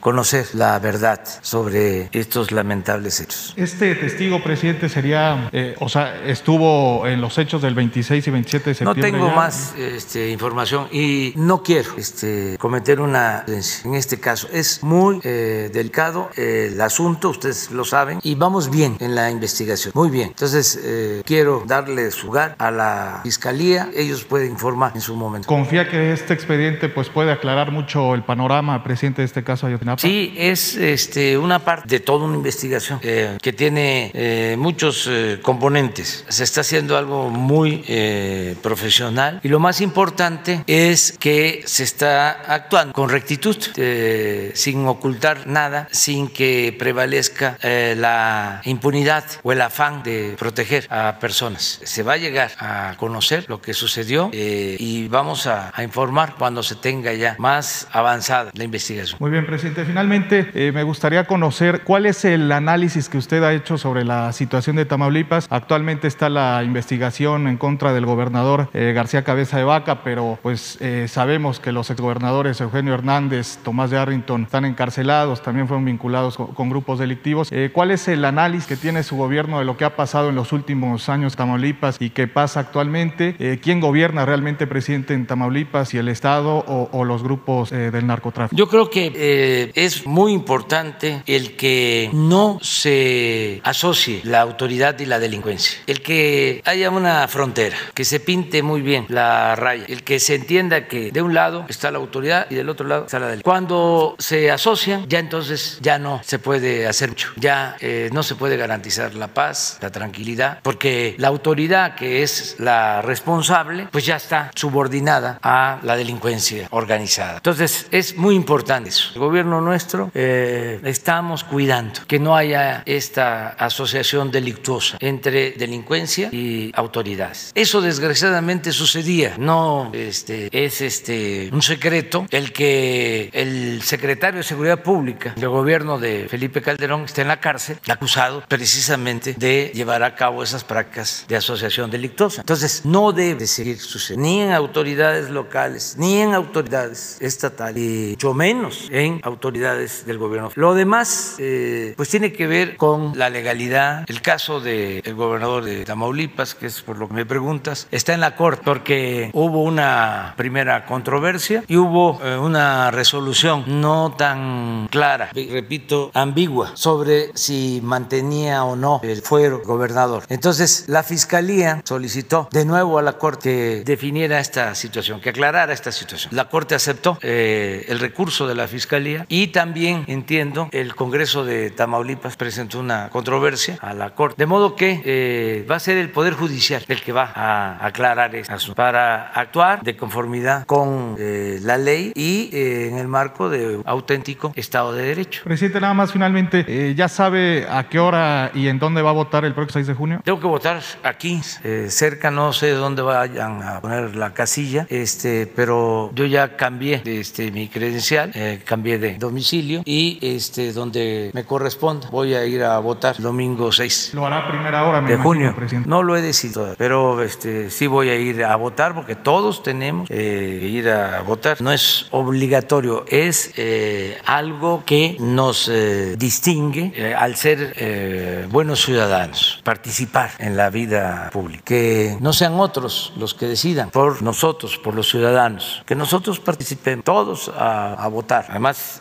conocer la verdad sobre estos lamentables hechos. Este testigo, presidente, sería, o sea, estuvo en los hechos del 26 y 27 de No septiembre. tengo ya. más este, información y no quiero este, cometer una en este caso. Es muy eh, delicado eh, el asunto, ustedes lo saben, y vamos bien en la investigación, muy bien. Entonces, eh, quiero darle su lugar a la Fiscalía, ellos pueden informar en su momento. Confía que este expediente pues puede aclarar mucho el panorama, presidente, de este caso Ayotzinapa. Sí, es este, una parte de toda una investigación eh, que tiene eh, muchos eh, componentes. Se está haciendo algo muy eh, profesional y lo más importante es que se está actuando con rectitud, eh, sin ocultar nada, sin que prevalezca eh, la impunidad o el afán de proteger a personas. Se va a llegar a conocer lo que sucedió eh, y vamos a, a informar cuando se tenga ya más avanzada la investigación. Muy bien, presidente. Finalmente, me gustaría conocer cuál es el análisis que usted ha hecho sobre la situación de Tamaulipas. Actualmente está la investigación en contra del gobernador García Cabeza de Vaca, pero pues sabemos que los exgobernadores Eugenio Hernández, Tomás de Arrington están encarcelados, también fueron vinculados con, con grupos delictivos. Eh, ¿Cuál es el análisis que tiene su gobierno de lo que ha pasado en los últimos años en Tamaulipas y qué pasa actualmente? Eh, ¿Quién gobierna realmente, presidente, en Tamaulipas, si el Estado o, o los grupos eh, del narcotráfico? Yo creo que eh, es muy importante el que no se asocie la autoridad y la delincuencia, el que haya una frontera, que se pinte muy bien la raya, el que se entienda que de un lado está la autoridad y del otro lado está la delincuencia. Cuando se asocian, ya entonces ya no se puede hacer mucho, ya eh, no se puede garantizar la paz, la tranquilidad, porque la autoridad que es la responsable, pues ya está subordinada a la delincuencia organizada. Entonces es muy importante eso. El gobierno nuestro eh, estamos cuidando que no haya esta asociación delictuosa entre delincuencia y autoridades. Eso desgraciadamente sucedía. No este, es este, un secreto el que el secretario de Seguridad Pública del gobierno de Felipe Calderón está en la cárcel, acusado precisamente de llevar a cabo esas prácticas de asociación delictuosa. Entonces, no debe seguir sucediendo ni en autoridades locales, ni en autoridades estatales, y mucho menos en autoridades del gobierno. Lo demás, eh, pues tiene que ver con la legalidad. El caso del gobernador de Tamaulipas, que es por lo que me preguntas, está en la corte porque hubo una primera controversia y hubo eh, una resolución no tan clara, repito, ambigua, sobre si mantenía o no el fuero gobernador. Entonces, la fiscalía solicitó de nuevo a la corte que definiera esta situación, que aclarara esta situación. La corte aceptó eh, el recurso de la fiscalía y también entiendo el Congreso de Tamaulipas presentó una controversia a la corte, de modo que eh, va a ser el Poder Judicial el que va a aclarar este asunto para actuar de conformidad con eh, la ley y eh, en el marco de un auténtico Estado de Derecho. Presidente, nada más finalmente, eh, ¿ya sabe a qué hora y en dónde va a votar el próximo 6 de junio? Tengo que votar aquí, eh, cerca, no sé dónde vayan a poner la casilla, este, pero yo ya cambié este, mi credencial, eh, cambié de domicilio y este, donde me corresponda voy a ir a votar domingo 6 Lo hará a primera hora, me de imagino, junio. presidente. No lo he decidido, pero este, sí voy a ir a votar porque todos tenemos que ir a votar. No es obligatorio, es eh, algo que nos eh, distingue eh, al ser buenos ciudadanos, participar en la vida pública. Que no sean otros los que decidan por nosotros, por los ciudadanos, que nosotros participemos todos a, a votar. Además,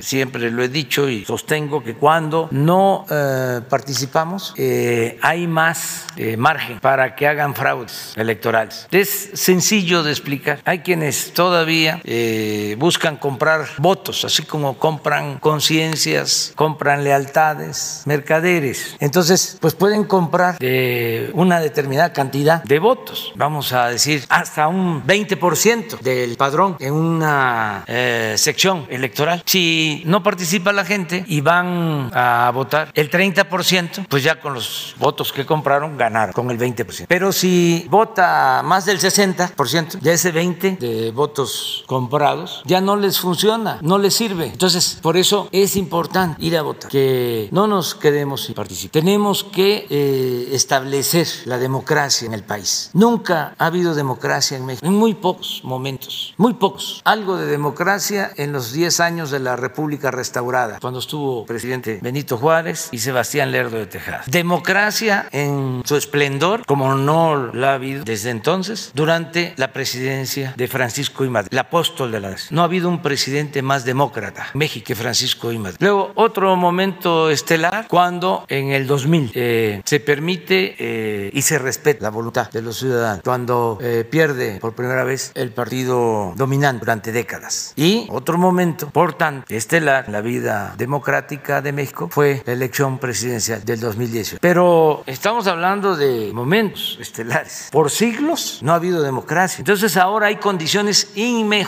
siempre lo he dicho y sostengo que cuando no participamos hay más margen para que hagan fraudes electorales. Es sencillo de explicar. Hay quienes todavía eh, buscan comprar votos, así como compran conciencias, compran lealtades, mercaderes. Entonces, pues pueden comprar eh, una determinada cantidad de votos. Vamos a decir hasta un 20% del padrón en una eh, sección electoral. Si no participa la gente y van a votar el 30%, pues ya con los votos que compraron ganaron con el 20%. Pero si vota más del 60%, ya ese 20 de votos comprados ya no les funciona, no les sirve. Entonces, por eso es importante ir a votar, que no nos quedemos sin participar. Tenemos que eh, establecer la democracia en el país. Nunca ha habido democracia en México, en muy pocos momentos, muy pocos. Algo de democracia en los 10 años de la República restaurada, cuando estuvo presidente Benito Juárez y Sebastián Lerdo de Tejada. Democracia en su esplendor, como no la ha habido desde entonces, durante la presidencia de Francisco I. Madrid, No ha habido un presidente más demócrata en México que Francisco I. Luego, otro momento estelar, cuando en el 2000 eh, se permite eh, y se respeta la voluntad de los ciudadanos, cuando eh, pierde por primera vez el partido dominante durante décadas. Y otro momento, por tanto, estelar en la vida democrática de México fue la elección presidencial del 2018. Pero estamos hablando de momentos estelares. Por siglos no ha habido democracia. Entonces ahora hay condiciones inmejorables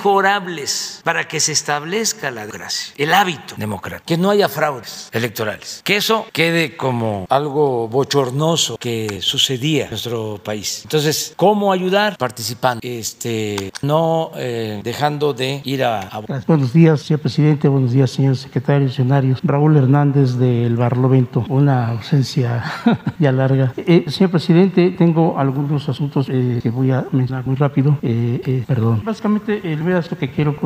para que se establezca la democracia, el hábito democrático, que no haya fraudes electorales, que eso quede como algo bochornoso que sucedía en nuestro país. Entonces, ¿cómo ayudar? Participando, este, no eh, dejando de ir a. Buenos días, señor presidente, buenos días, señores secretarios, funcionarios. Raúl Hernández del Barlovento, una ausencia ya larga. Eh, señor presidente, tengo algunos asuntos eh, que voy a mencionar muy rápido. Perdón. Básicamente, el que quiero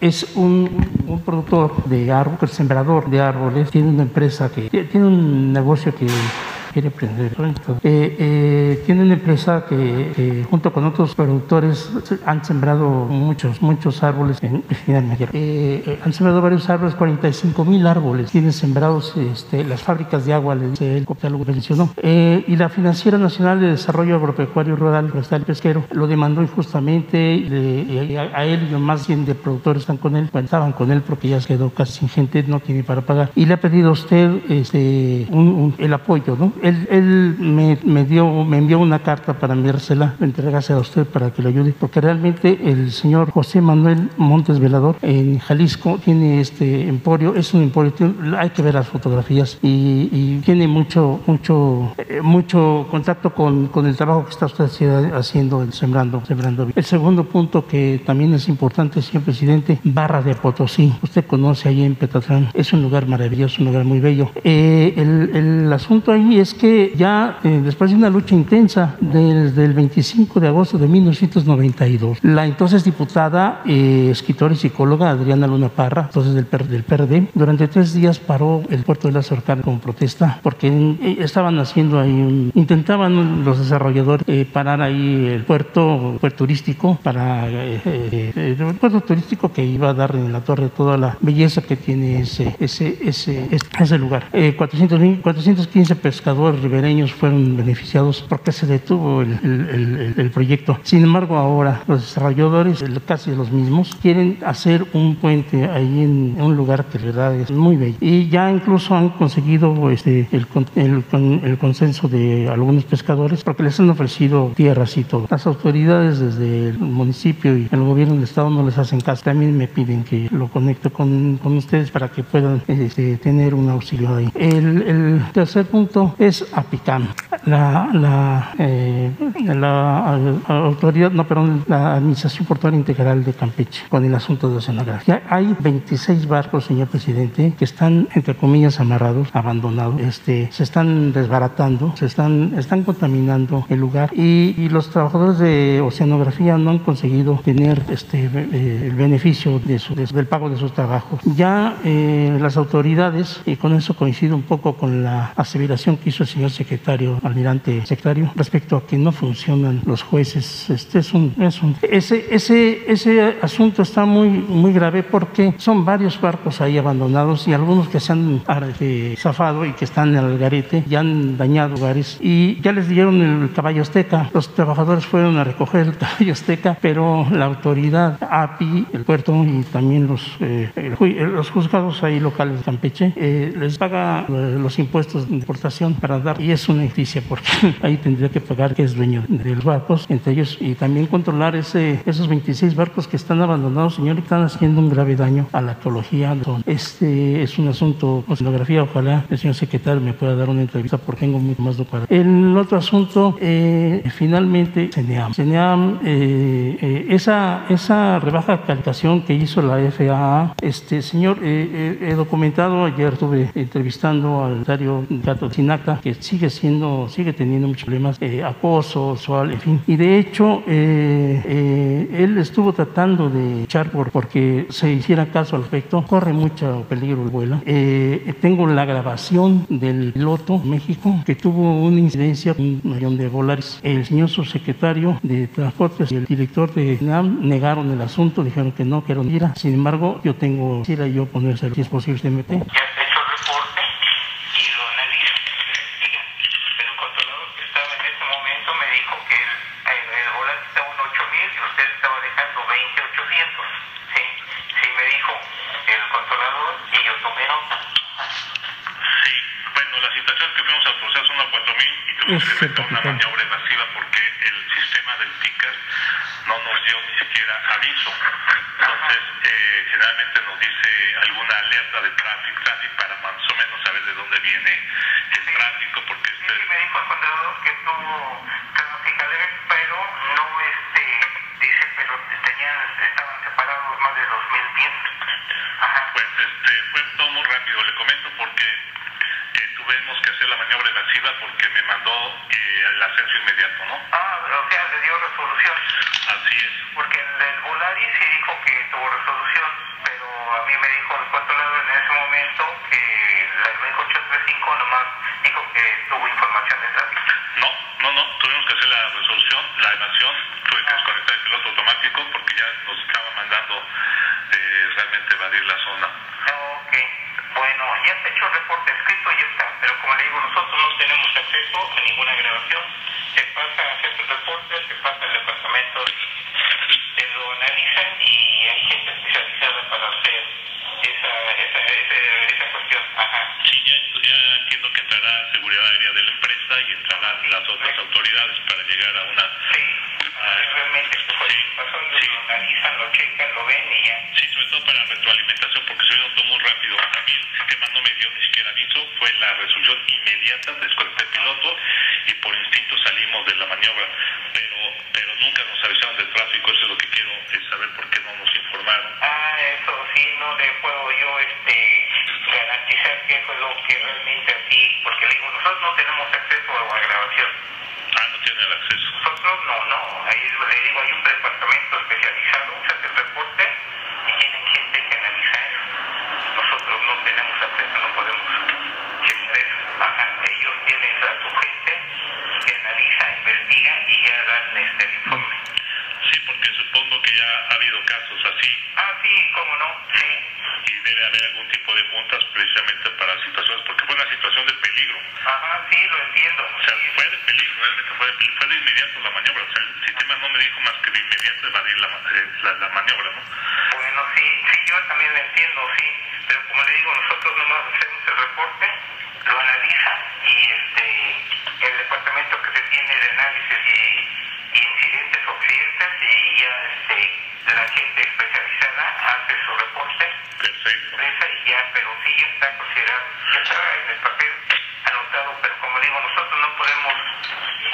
es un, un productor de árboles, sembrador de árboles. Tiene una empresa que tiene un negocio que quiere emprender. Eh, eh, tiene una empresa que eh, junto con otros productores han sembrado muchos, muchos árboles en eh, han sembrado varios árboles, 45 mil árboles. Tienen sembrados este, las fábricas de agua, le dice él, lo mencionó. y la Financiera Nacional de Desarrollo Agropecuario Rural, Forestal y Pesquero, lo demandó injustamente. a, él y más bien de productores están con él, estaban con él porque ya quedó casi sin gente, no tiene para pagar. Y le ha pedido a usted este, un, el apoyo, ¿no? Él, él me, me, dio, me envió una carta para enviársela, entregársela a usted para que lo ayude, porque realmente el señor José Manuel Montes Velador en Jalisco tiene este emporio, es un emporio, tiene, hay que ver las fotografías y, y tiene mucho, mucho, eh, mucho contacto con, con, el trabajo que está usted haciendo, sembrando, sembrando. El segundo punto que también es importante, señor presidente, Barra de Potosí. Usted conoce ahí en Petatlán, es un lugar maravilloso, un lugar muy bello. Eh, el, el asunto ahí es que ya eh, después de una lucha intensa desde el 25 de agosto de 1992, la entonces diputada, eh, escritora y psicóloga Adriana Luna Parra, entonces del, del PRD, durante tres días paró el puerto de la Sorcana como protesta porque eh, estaban haciendo ahí, intentaban los desarrolladores eh, parar ahí el puerto, puerto turístico para el puerto turístico que iba a dar en la torre toda la belleza que tiene ese, ese, ese, ese lugar. 400, 415 pescadores ribereños fueron beneficiados porque se detuvo el, el, el, proyecto. Sin embargo, ahora los desarrolladores, casi los mismos, quieren hacer un puente ahí en, un lugar que de verdad es muy bello. Y ya incluso han conseguido este, el, el, consenso de algunos pescadores porque les han ofrecido tierras y todo. Las autoridades desde el municipio y el gobierno del estado no les hacen caso. También me piden que lo conecte con, con ustedes para que puedan este, tener un auxilio ahí. El, el tercer punto es APICAM. La, la, eh, la, autoridad, no, perdón, la Administración Portuaria Integral de Campeche con el asunto de oceanografía. Hay 26 barcos, señor presidente, que están, entre comillas, amarrados, abandonados, este, se están desbaratando, se están, están contaminando el lugar y, y los trabajadores de oceanografía no han conseguido tener este, eh, el beneficio de su, de, del pago de sus trabajos. Ya eh, las autoridades, y con eso coincido un poco con la aseveración que hizo el señor secretario, almirante secretario, respecto a que no funcionan los jueces. Este es un, es un, ese, ese, ese asunto está muy, muy grave porque son varios barcos ahí abandonados y algunos que se han eh, zafado y que están en el garete y han dañado lugares y ya les dieron el caballo azteca. Los trabajadores fueron a recoger el caballo azteca, pero la autoridad API, el puerto y también los, eh, los juzgados ahí locales de Campeche eh, les paga los impuestos de importación para dar, y es una noticia porque ahí tendría que pagar que es dueño de los barcos, entre ellos, y también controlar ese, esos 26 barcos que están abandonados, señor, y están haciendo un grave daño a la ecología. Este es un asunto con escenografía, ojalá el señor secretario me pueda dar una entrevista porque tengo mucho más para. El otro asunto, eh, finalmente, CENEAM. CENEAM, eh, eh, esa, esa rebaja calificación que hizo la FAA, este señor, he documentado, ayer estuve entrevistando al secretario Gato Sinaca, que sigue siendo, sigue teniendo muchos problemas, acoso sexual, en fin. Y de hecho, él estuvo tratando de echar por, porque se hiciera caso al respecto, corre mucho peligro el vuelo. tengo la grabación del piloto México que tuvo una incidencia con un millón de dólares. El señor subsecretario de Transportes y el director de NAM negaron el asunto, dijeron que no, que era mentira. Sin embargo, yo tengo, quisiera yo ponerse, si es posible, se mete. es una maniobra evasiva porque el sistema del ticker no nos dio ni siquiera aviso. Entonces, eh, generalmente nos dice alguna alerta de tráfico, tráfico para más o menos saber de dónde viene el tráfico, porque este... Sí, me dijo el contador que tuvo traffic alert, pero no este, dice, pero tenían, estaban separados más de 2.000 pies. Ajá. Pues este, fue todo muy rápido, le comento. porque eh, que hacer la maniobra evasiva porque me mandó eh, el ascenso inmediato, ¿no? Ah, o sea, le dio resolución. Así es. Porque el del Volaris sí dijo que tuvo resolución, pero a mí me dijo el controlador en ese momento que el 835 nomás dijo que tuvo información de tráfico. No, no, no, tuvimos que hacer la resolución, la evasión, tuve que desconectar el piloto automático porque ya nos estaba mandando eh, realmente evadir la zona. Ok. Bueno, ya se ha hecho el reporte escrito, ya está, pero como le nosotros no tenemos acceso a ninguna grabación. Se pasa a hacer el reporte, se pasa al departamento, lo analizan y hay gente especializada para hacer esa, esa, esa, esa cuestión. Ajá. Sí, ya, ya entiendo que entrará seguridad aérea de la empresa y entrarán las otras autoridades para llegar a una... Sí, realmente esto fue sí, pasó, sí. lo analizan, lo checan, lo ven y ya. Sí, sobre todo para retroalimentación, porque se notó muy rápido. A mí el sistema no me dio ni siquiera aviso, fue la resolución inmediata, desconecté el piloto y por instinto salimos de la maniobra, pero pero nunca nos avisaron del tráfico, eso es lo que quiero es saber por qué no nos informaron. Ah, eso sí, no le puedo yo este garantizar que fue lo que realmente así, porque le digo, nosotros no tenemos acceso a la grabación. Ah, no tienen el acceso. Nosotros no, no, ahí le digo, hay un departamento especializado, se hace el reporte y tienen gente que analiza eso. Nosotros no tenemos acceso, no podemos checar eso. Ajá, ellos tienen a su gente que analiza, investiga y ya dan este el informe. Sí, porque supongo que ya ha habido casos así. Ah, sí, cómo no, sí. Y debe haber algún tipo de juntas precisamente para situaciones, porque fue una situación de peligro. Ajá, sí, lo entiendo. O sea, fue de peligro, realmente fue de peligro. Fue de inmediato la maniobra. O sea, el sistema no me dijo más que de inmediato evadir la, eh, la, la maniobra, ¿no? Bueno, sí, sí, yo también lo entiendo, sí. Pero como le digo, nosotros nomás hacemos el reporte, lo analizan y este el departamento que se tiene de análisis y, y incidentes o accidentes y ya este la gente especializada hace su reporte. Perfecto. Esa y ya, pero sí ya está considerado, ya está en el papel anotado, pero como digo, nosotros no podemos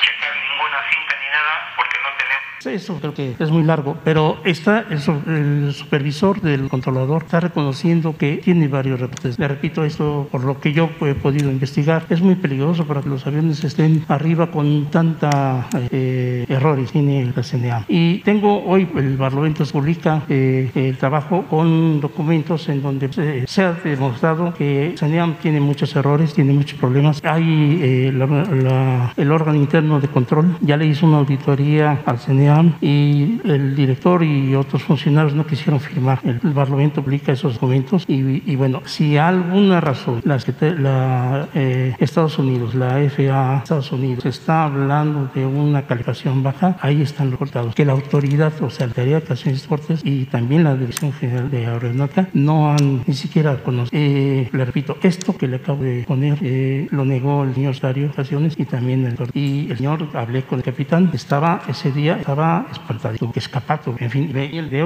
checar ninguna cinta ni nada porque no tenemos eso creo que es muy largo, pero está el, el, supervisor del controlador está reconociendo que tiene varios reportes. Le repito esto por lo que yo he podido investigar. Es muy peligroso para que los aviones estén arriba con tanta eh, errores tiene la CNA. Y tengo hoy el Barlovento publica eh, el trabajo con documentos en donde se, se ha demostrado que CNEAM tiene muchos errores, tiene muchos problemas. Hay eh, la, la, el órgano interno de control ya le hizo una auditoría al CNEAM y el director y otros funcionarios no quisieron firmar. El, el Parlamento publica esos documentos y, y bueno, si alguna razón la, la eh, Estados Unidos, la FAA Estados Unidos está hablando de una calificación baja, ahí están los cortados. Que la autoridad, o sea, la Secretaría de Transportes y también la Dirección General de Aeronáutica no han ni siquiera conocido. Eh, le repito, esto que le acabo de poner eh, lo negó el señor Dario Ocasiones y también el y el señor hablé con el capitán, estaba ese día, estaba tuvo que escapar, en fin, y el de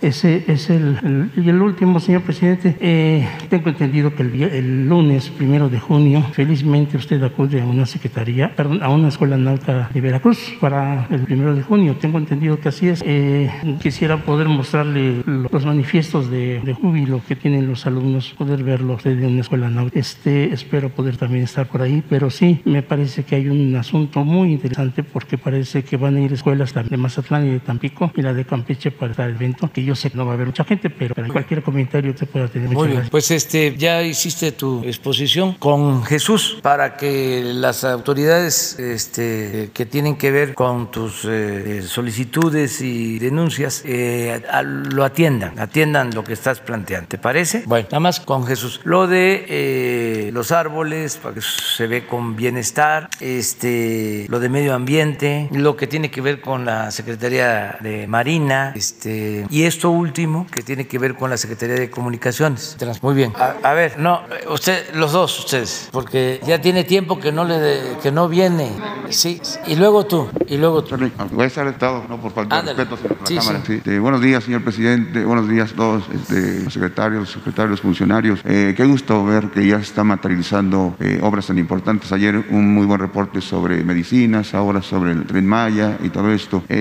ese es el, el, y el último, señor presidente, eh, tengo entendido que el, el, lunes primero de junio, felizmente usted acude a una secretaría, perdón, a una escuela náutica de Veracruz para el primero de junio, tengo entendido que así es. Eh, quisiera poder mostrarle los manifiestos de, de, júbilo que tienen los alumnos, poder verlos desde una escuela náutica. Este, espero poder también estar por ahí, pero sí, me parece que hay un asunto muy interesante porque parece que van a ir escuelas de Mazatlán y de Tampico y la de Campeche para el evento, que yo sé que no va a haber mucha gente, pero para cualquier comentario te pueda tener. Muy bien, pues este, ya hiciste tu exposición con Jesús para que las autoridades este, que tienen que ver con tus eh, solicitudes y denuncias eh, lo atiendan, atiendan lo que estás planteando. ¿Te parece? Bueno, nada más con Jesús. Lo de eh, los árboles, para que se ve con bienestar, este, lo de medio ambiente, lo que tiene que ver con la Secretaría de Marina, este, y esto último que tiene que ver con la Secretaría de Comunicaciones. Muy bien. A, a ver, no, usted, los dos ustedes, porque ya tiene tiempo que no le de, que no viene. Sí, y luego tú, y luego tú. Voy a estar estado, no por falta de respeto, señor sí, Cámara. Sí. Sí. buenos días, señor presidente. Buenos días a todos, este, secretarios, secretarios, funcionarios. Eh, qué gusto ver que ya se están materializando eh, obras tan importantes. Ayer un muy buen reporte sobre medicinas, ahora sobre el tren Maya y todo esto. Eh,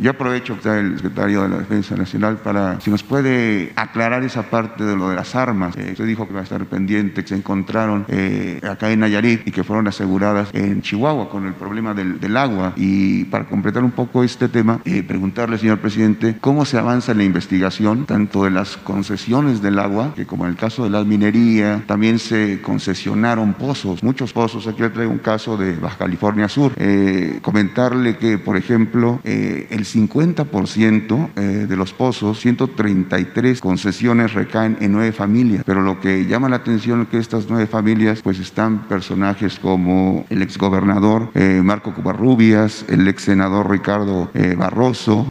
yo aprovecho que está el secretario de la Defensa Nacional para si nos puede aclarar esa parte de lo de las armas. usted dijo que va a estar pendiente, que se encontraron acá en Nayarit y que fueron aseguradas en Chihuahua con el problema del, agua. Y para completar un poco este tema, preguntarle, señor presidente, cómo se avanza en la investigación tanto de las concesiones del agua, que como en el caso de la minería, también se concesionaron pozos, muchos pozos. Aquí le traigo un caso de Baja California Sur. Eh, comentarle que, por ejemplo, eh, el 50% eh, de los pozos, 133 concesiones recaen en nueve familias, pero lo que llama la atención es que estas nueve familias pues están personajes como el exgobernador Marco Cubarrubias, el ex senador Ricardo Barroso,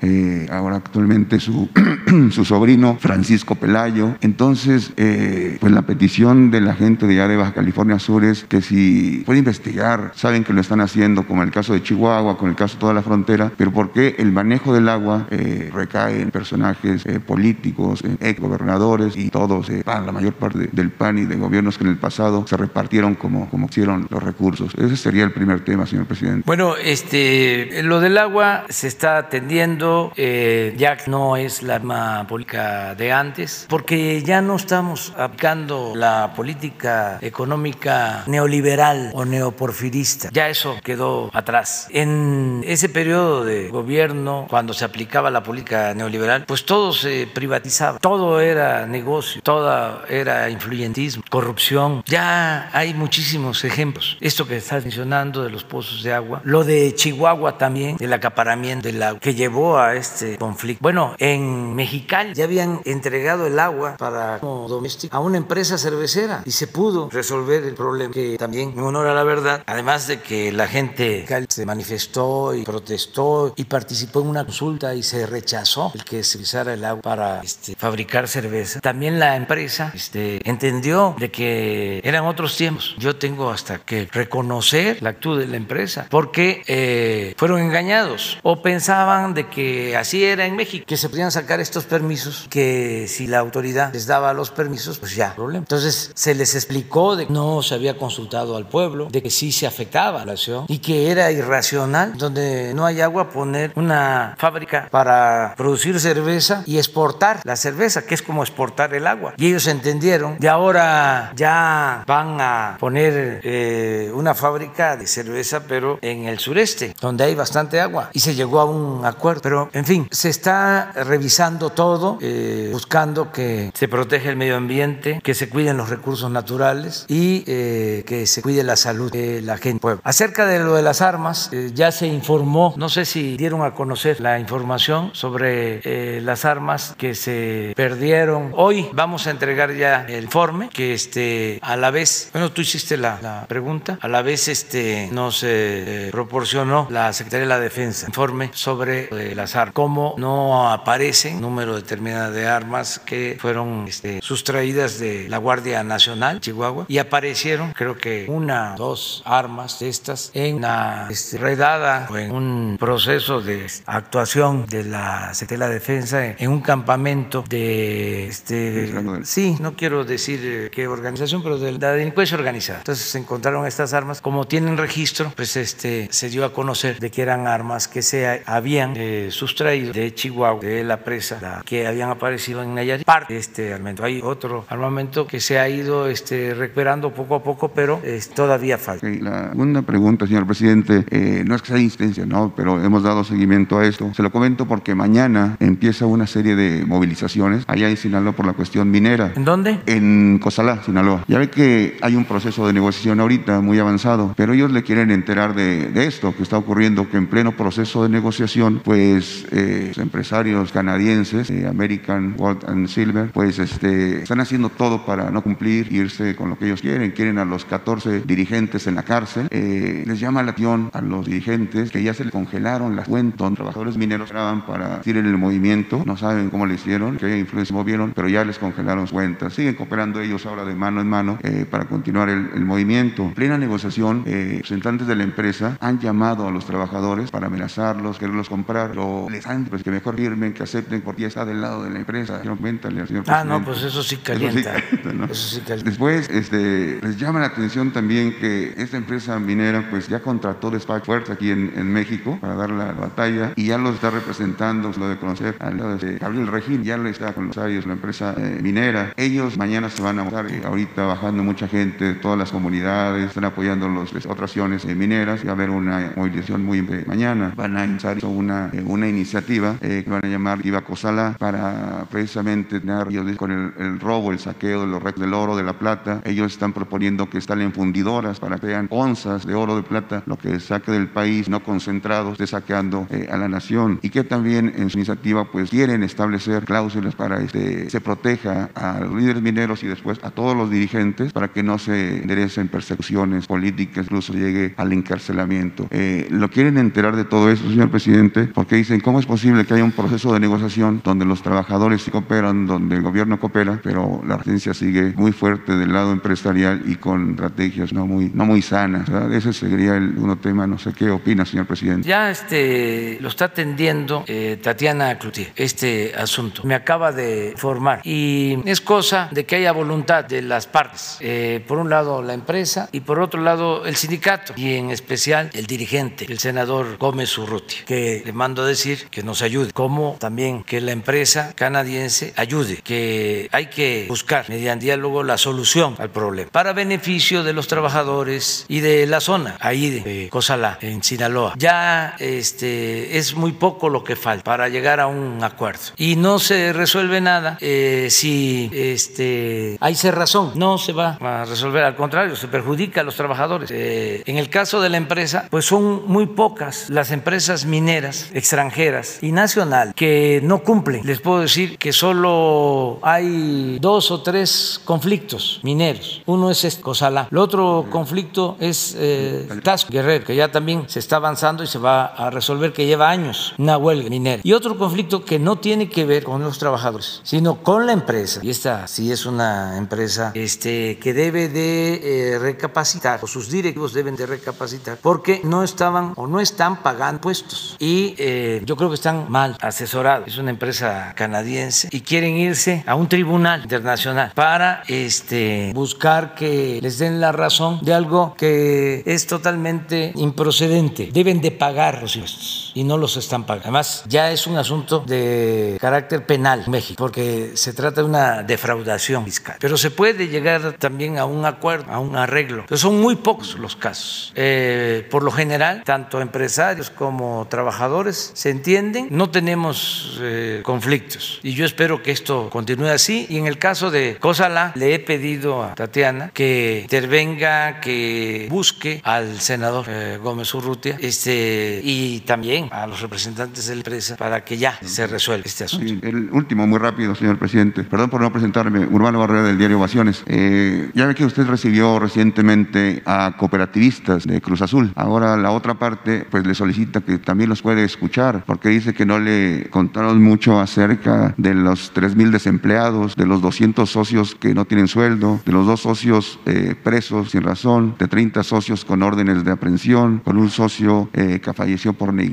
ahora actualmente su, su sobrino Francisco Pelayo. Entonces, eh, pues la petición de la gente de de Baja California Sur es que si puede investigar, saben que lo están haciendo, como el caso de Chihuahua, con el caso de toda la frontera, pero ¿por qué el manejo del agua eh, recae en personajes eh, políticos, ex gobernadores y todos, la mayor parte del PAN y de gobiernos que en el pasado se repartieron como, como hicieron los recursos? Ese sería el primer tema, señor presidente. Bueno, este, lo del agua se está atendiendo, ya no es la arma política de antes, porque ya no estamos aplicando la política económica neoliberal o neoporfirista. Ya eso quedó atrás. En ese periodo de gobierno, cuando se aplicaba la política neoliberal, pues todo se privatizaba, todo era negocio, todo era influyentismo, corrupción. Ya hay muchísimos ejemplos. Esto que estás mencionando de los pozos de agua, lo de Chihuahua también, del acaparamiento del agua, que llevó a este conflicto. Bueno, en Mexicali ya habían entregado el agua para como doméstico a una empresa cervecera y se pudo resolver el problema que también en honor a la verdad además de que la gente se manifestó y protestó y participó en una consulta y se rechazó el que se usara el agua para este, fabricar cerveza también la empresa este, entendió de que eran otros tiempos yo tengo hasta que reconocer la actitud de la empresa porque eh, fueron engañados o pensaban de que así era en México que se podían sacar estos permisos que si la autoridad les daba los permisos, pues ya, problema. Entonces se les explicó de que no se había consultado al pueblo, de que sí se afectaba la nación y que era irracional, donde no hay agua, poner una fábrica para producir cerveza y exportar la cerveza, que es como exportar el agua. Y ellos entendieron y ahora ya van a poner eh, una fábrica de cerveza, pero en el sureste, donde hay bastante agua. Y se llegó a un acuerdo. Pero, en fin, se está revisando todo, eh, buscando que se proteja el medio ambiente, que se cuiden los recursos naturales y eh, que se cuide la salud de la gente. Acerca de lo de las armas, ya se informó, no sé si a conocer la información sobre eh, las armas que se perdieron. Hoy vamos a entregar ya el informe que este, a la vez, bueno, tú hiciste la, pregunta, a la vez este, nos eh, proporcionó la Secretaría de la Defensa informe sobre eh, las armas, cómo no aparecen número determinado de armas que fueron este, sustraídas de la Guardia Nacional, Chihuahua, y aparecieron, creo que una, dos armas de estas en una este, redada o en un proceso de actuación de la Secretaría de la Defensa en, un campamento de, este, sí, no quiero decir eh, qué organización, pero de la delincuencia organizada. Entonces se encontraron estas armas, como tienen registro, pues este, se dio a conocer de que eran armas que se habían eh, sustraído de Chihuahua, de la presa, la que habían aparecido en Nayarit. Parte de este armamento. Hay otro armamento que se ha ido este, recuperando poco a poco, pero eh, todavía falta. Ok, La segunda pregunta, señor presidente, eh, no es que sea insistencia, no, pero hemos dado seguimiento a esto. Se lo comento porque mañana empieza una serie de movilizaciones allá en Sinaloa por la cuestión minera. ¿En dónde? En Cozalá, Sinaloa. Ya ve que hay un proceso de negociación ahorita muy avanzado, pero ellos le quieren enterar de, de esto que está ocurriendo, que en pleno proceso de negociación, pues eh, los empresarios canadienses, eh, American Gold and Silver, pues este, están haciendo todo para no cumplir, irse con lo que ellos quieren. Quieren a los 14 dirigentes en la cárcel. Eh, les llama la atención a los dirigentes que ya se les congelaron las cuentas donde trabajadores mineros estaban para ir en el movimiento. No saben cómo le hicieron, qué influencia movieron, pero ya les congelaron sus cuentas. Siguen cooperando ellos ahora de mano en mano eh, para continuar el, el movimiento. En plena negociación, eh, representantes de la empresa han llamado a los trabajadores para amenazarlos, quererlos comprar, pero les han pues, que mejor firmen, que acepten, porque ya está del lado de la empresa. Al señor Ah, no, pues eso sí Eso sí calienta. calienta, ¿no? Eso sí calienta. Después, este, les llama la atención también que esta empresa minera pues ya contrató despacho fuerte aquí en, en México para dar la, batalla y ya lo está representando, lo de conocer al lado de Gabriel Regín, ya lo está con los áreas, la empresa eh, minera. Ellos mañana se van a votar, eh, ahorita bajando mucha gente de todas las comunidades, están apoyando las otras acciones eh, mineras va a haber una movilización muy mañana. Van a iniciar una, eh, una iniciativa eh, que van a llamar Iba Cosala para precisamente tener con el, robo, el saqueo de los del oro, de la plata. Ellos están proponiendo que instalen fundidoras para que sean onzas de oro de plata, lo que saque del país, no concentrados, esté saqueando eh, a la nación. Y que también en su iniciativa pues quieren establecer cláusulas para que este, se proteja a los líderes mineros y después a todos los dirigentes para que no se enderecen persecuciones políticas, incluso llegue al encarcelamiento. Eh, lo quieren enterar de todo eso, señor presidente, porque dicen, ¿cómo es posible que haya un proceso de negociación donde los trabajadores cooperan, donde el gobierno coopera, pero la resistencia sigue muy fuerte del lado empresarial y con estrategias no muy, no muy sanas? ¿verdad? Ese sería el uno tema, no sé qué opina, señor presidente. Ya este, lo está atendiendo eh, Tatiana Cloutier, este asunto. Me acaba de informar. Y es cosa de que haya voluntad de las partes. Eh, por un lado, la empresa y por otro lado, el sindicato. Y en especial, el dirigente, el senador Gómez Urruti, que le mando a decir que nos ayude. Como también que la empresa canadiense ayude. Que hay que buscar, mediante diálogo, la solución al problema. Para beneficio de los trabajadores y de la zona, ahí de Cozalá, en Sinaloa. Ya este, es muy poco lo que falta para llegar a un acuerdo. Y no se resuelve nada eh, si este, hay cerrazón. No se va a resolver, al contrario, se perjudica a los trabajadores. Eh, en el caso de la empresa, pues son muy pocas las empresas mineras extranjeras y nacional que no cumplen. Les puedo decir que solo hay dos o tres conflictos mineros. Uno es este, Cozalá. El otro conflicto es eh, Tasco Guerrero, que ya también se está avanzando y se va a resolver, que lleva años, una huelga minera. Y otro conflicto que no tiene que ver con los trabajadores, sino con la empresa. Y esta sí es una empresa este, que debe de eh, recapacitar, o sus directivos deben de recapacitar, porque no estaban o no están pagando puestos. Y eh, yo creo que están mal asesorados. Es una empresa canadiense y quieren irse a un tribunal internacional para este, buscar que les den la razón de algo que es totalmente improcedente. Deben de pagar los impuestos y no los están pagando. Además, ya es un asunto de carácter penal en México, porque se trata de una defraudación fiscal. Pero se puede llegar también a un acuerdo, a un arreglo. Pero son muy pocos los casos. Eh, por lo general, tanto empresarios como trabajadores se entienden. No tenemos eh, conflictos. Y yo espero que esto continúe así. Y en el caso de Cosala, le he pedido a Tatiana que intervenga, que busque al senador eh, Gómez Urrutia este, y también a los representantes de la empresa para que ya se resuelva este asunto. Sí, el último, muy rápido, señor presidente. Perdón por no presentarme. Urbano Barrera del diario Ovaciones. Eh, ya ve que usted recibió recientemente a cooperativistas de Cruz Azul. Ahora la otra parte pues le solicita que también los puede escuchar porque dice que no le contaron mucho acerca de los 3.000 desempleados, de los 200 socios que no tienen sueldo, de los dos socios eh, presos sin razón, de 30 socios con órdenes de aprehensión, con un socio eh, que falleció por negligencia,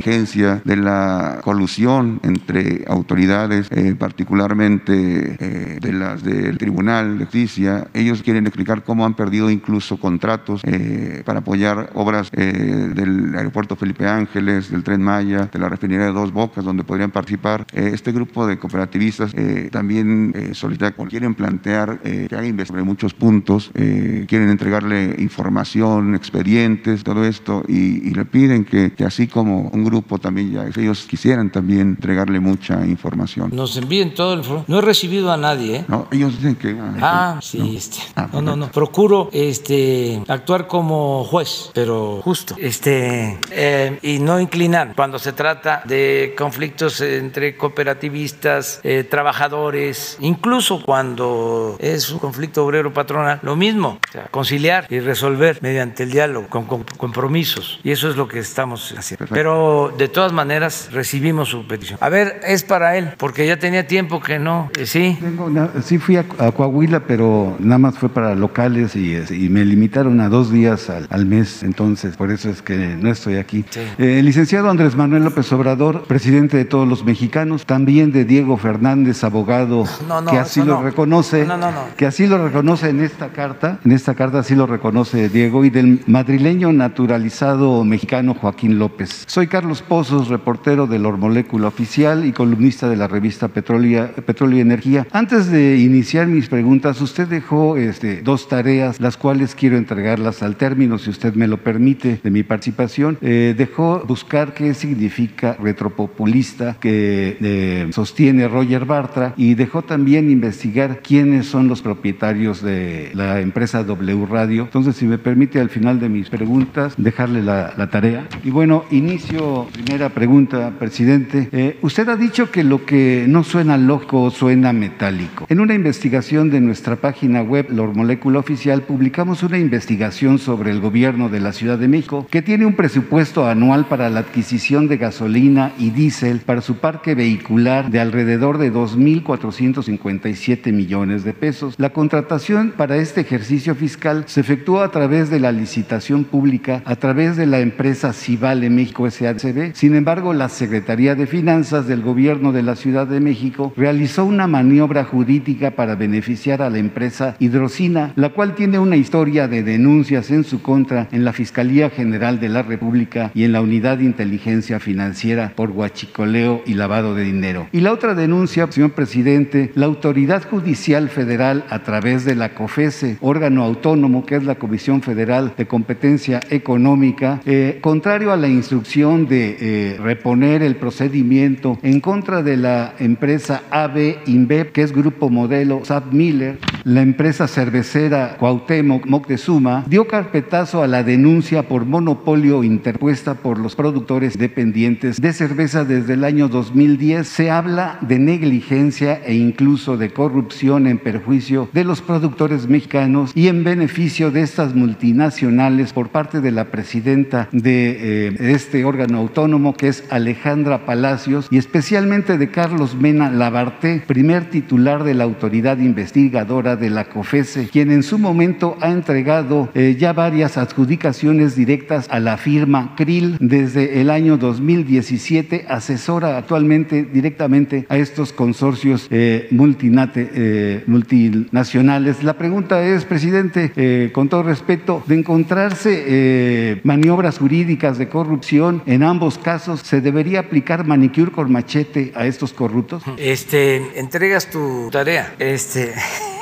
de la colusión entre autoridades, eh, particularmente eh, de las del Tribunal de Justicia. Ellos quieren explicar cómo han perdido incluso contratos eh, para apoyar obras del aeropuerto Felipe Ángeles, del Tren Maya, de la refinería de Dos Bocas, donde podrían participar. Este grupo de cooperativistas también solicita, quieren plantear que haga investigación sobre muchos puntos, quieren entregarle información, expedientes, todo esto, y, le piden que así como un grupo también ya, ellos quisieran también entregarle mucha información. Nos envíen todo el. No he recibido a nadie, ¿eh? No, ellos dicen que... Ah, sí, este. No, no, no. Procuro este actuar como juez, pero justo. Este eh, y no inclinar cuando se trata de conflictos entre cooperativistas, eh, trabajadores, incluso cuando es un conflicto obrero patronal, lo mismo, o sea, conciliar y resolver mediante el diálogo, con, con compromisos. Y eso es lo que estamos haciendo. Pero de todas maneras recibimos su petición. A ver, es para él, porque ya tenía tiempo que no. eh, sí. Tengo una- sí fui a, a Coahuila, pero nada más fue para locales y, me limitaron a dos días al, al mes, entonces por eso es que no estoy aquí. Eh, el licenciado Andrés Manuel López Obrador, presidente de todos los mexicanos, también de Diego Fernández, abogado, No, no, que así lo no. reconoce, No, no, no. que así lo reconoce en esta carta, en esta carta así lo reconoce Diego, y del madrileño naturalizado mexicano Joaquín López. Soy Carlos Pozos, reportero de Molécula Oficial y columnista de la revista Petrólea- Petróleo y Energía. Antes de iniciar mis preguntas, usted dejó este, dos tareas, las cuales quiero entregarlas al término, si usted me lo permite, de mi participación. Eh, dejó buscar qué significa retropopulista que eh, sostiene Roger Bartra y dejó también investigar quiénes son los propietarios de la empresa W Radio. Entonces, si me permite, al final de mis preguntas, dejarle la, la tarea. Y bueno, inicio primera pregunta, presidente. Eh, usted ha dicho que lo que no suena lógico suena metálico. En una investigación de nuestra página web, Lor Molécula Oficial, publicamos una investigación sobre el gobierno de la Ciudad de México que tiene un presupuesto anual para la adquisición de gasolina y diésel para su parque vehicular de alrededor de 2.457 millones de pesos. La contratación para este ejercicio fiscal se efectuó a través de la licitación pública a través de la empresa Civale México Sin embargo, la Secretaría de Finanzas del Gobierno de la Ciudad de México realizó una maniobra jurídica para beneficiar a la empresa Hidrocina, la cual tiene una historia de denuncias en su contra en la Fiscalía General de la República y en la Unidad de Inteligencia Financiera por huachicoleo y lavado de dinero. Y la otra denuncia, señor presidente, la Autoridad Judicial Federal a través de la COFESE, órgano autónomo que es la Comisión Federal de Competencia Económica, eh, contrario a la instrucción de eh, reponer el procedimiento en contra de la empresa AB InBev, que es Grupo Modelo SAP Miller, la empresa cervecera Cuauhtémoc Moctezuma, dio carpetazo a la denuncia por monopolio interpuesta por los productores dependientes de cerveza desde el año 2010. Se habla de negligencia e incluso de corrupción en perjuicio de los productores mexicanos y en beneficio de estas multinacionales por parte de la presidenta de eh, este órgano autónomo que es Alejandra Palacios y especialmente de Carlos Mena Labarté, primer titular de la autoridad investigadora de la COFESE, quien en su momento ha entregado eh, ya varias adjudicaciones directas a la firma Krill desde el año 2017, asesora actualmente directamente a estos consorcios eh, eh, multinacionales. La pregunta es, presidente, con todo respeto, de encontrarse maniobras jurídicas de corrupción en ambos casos, ¿se debería aplicar manicure con machete a estos corruptos? Este, entregas tu tarea. Este.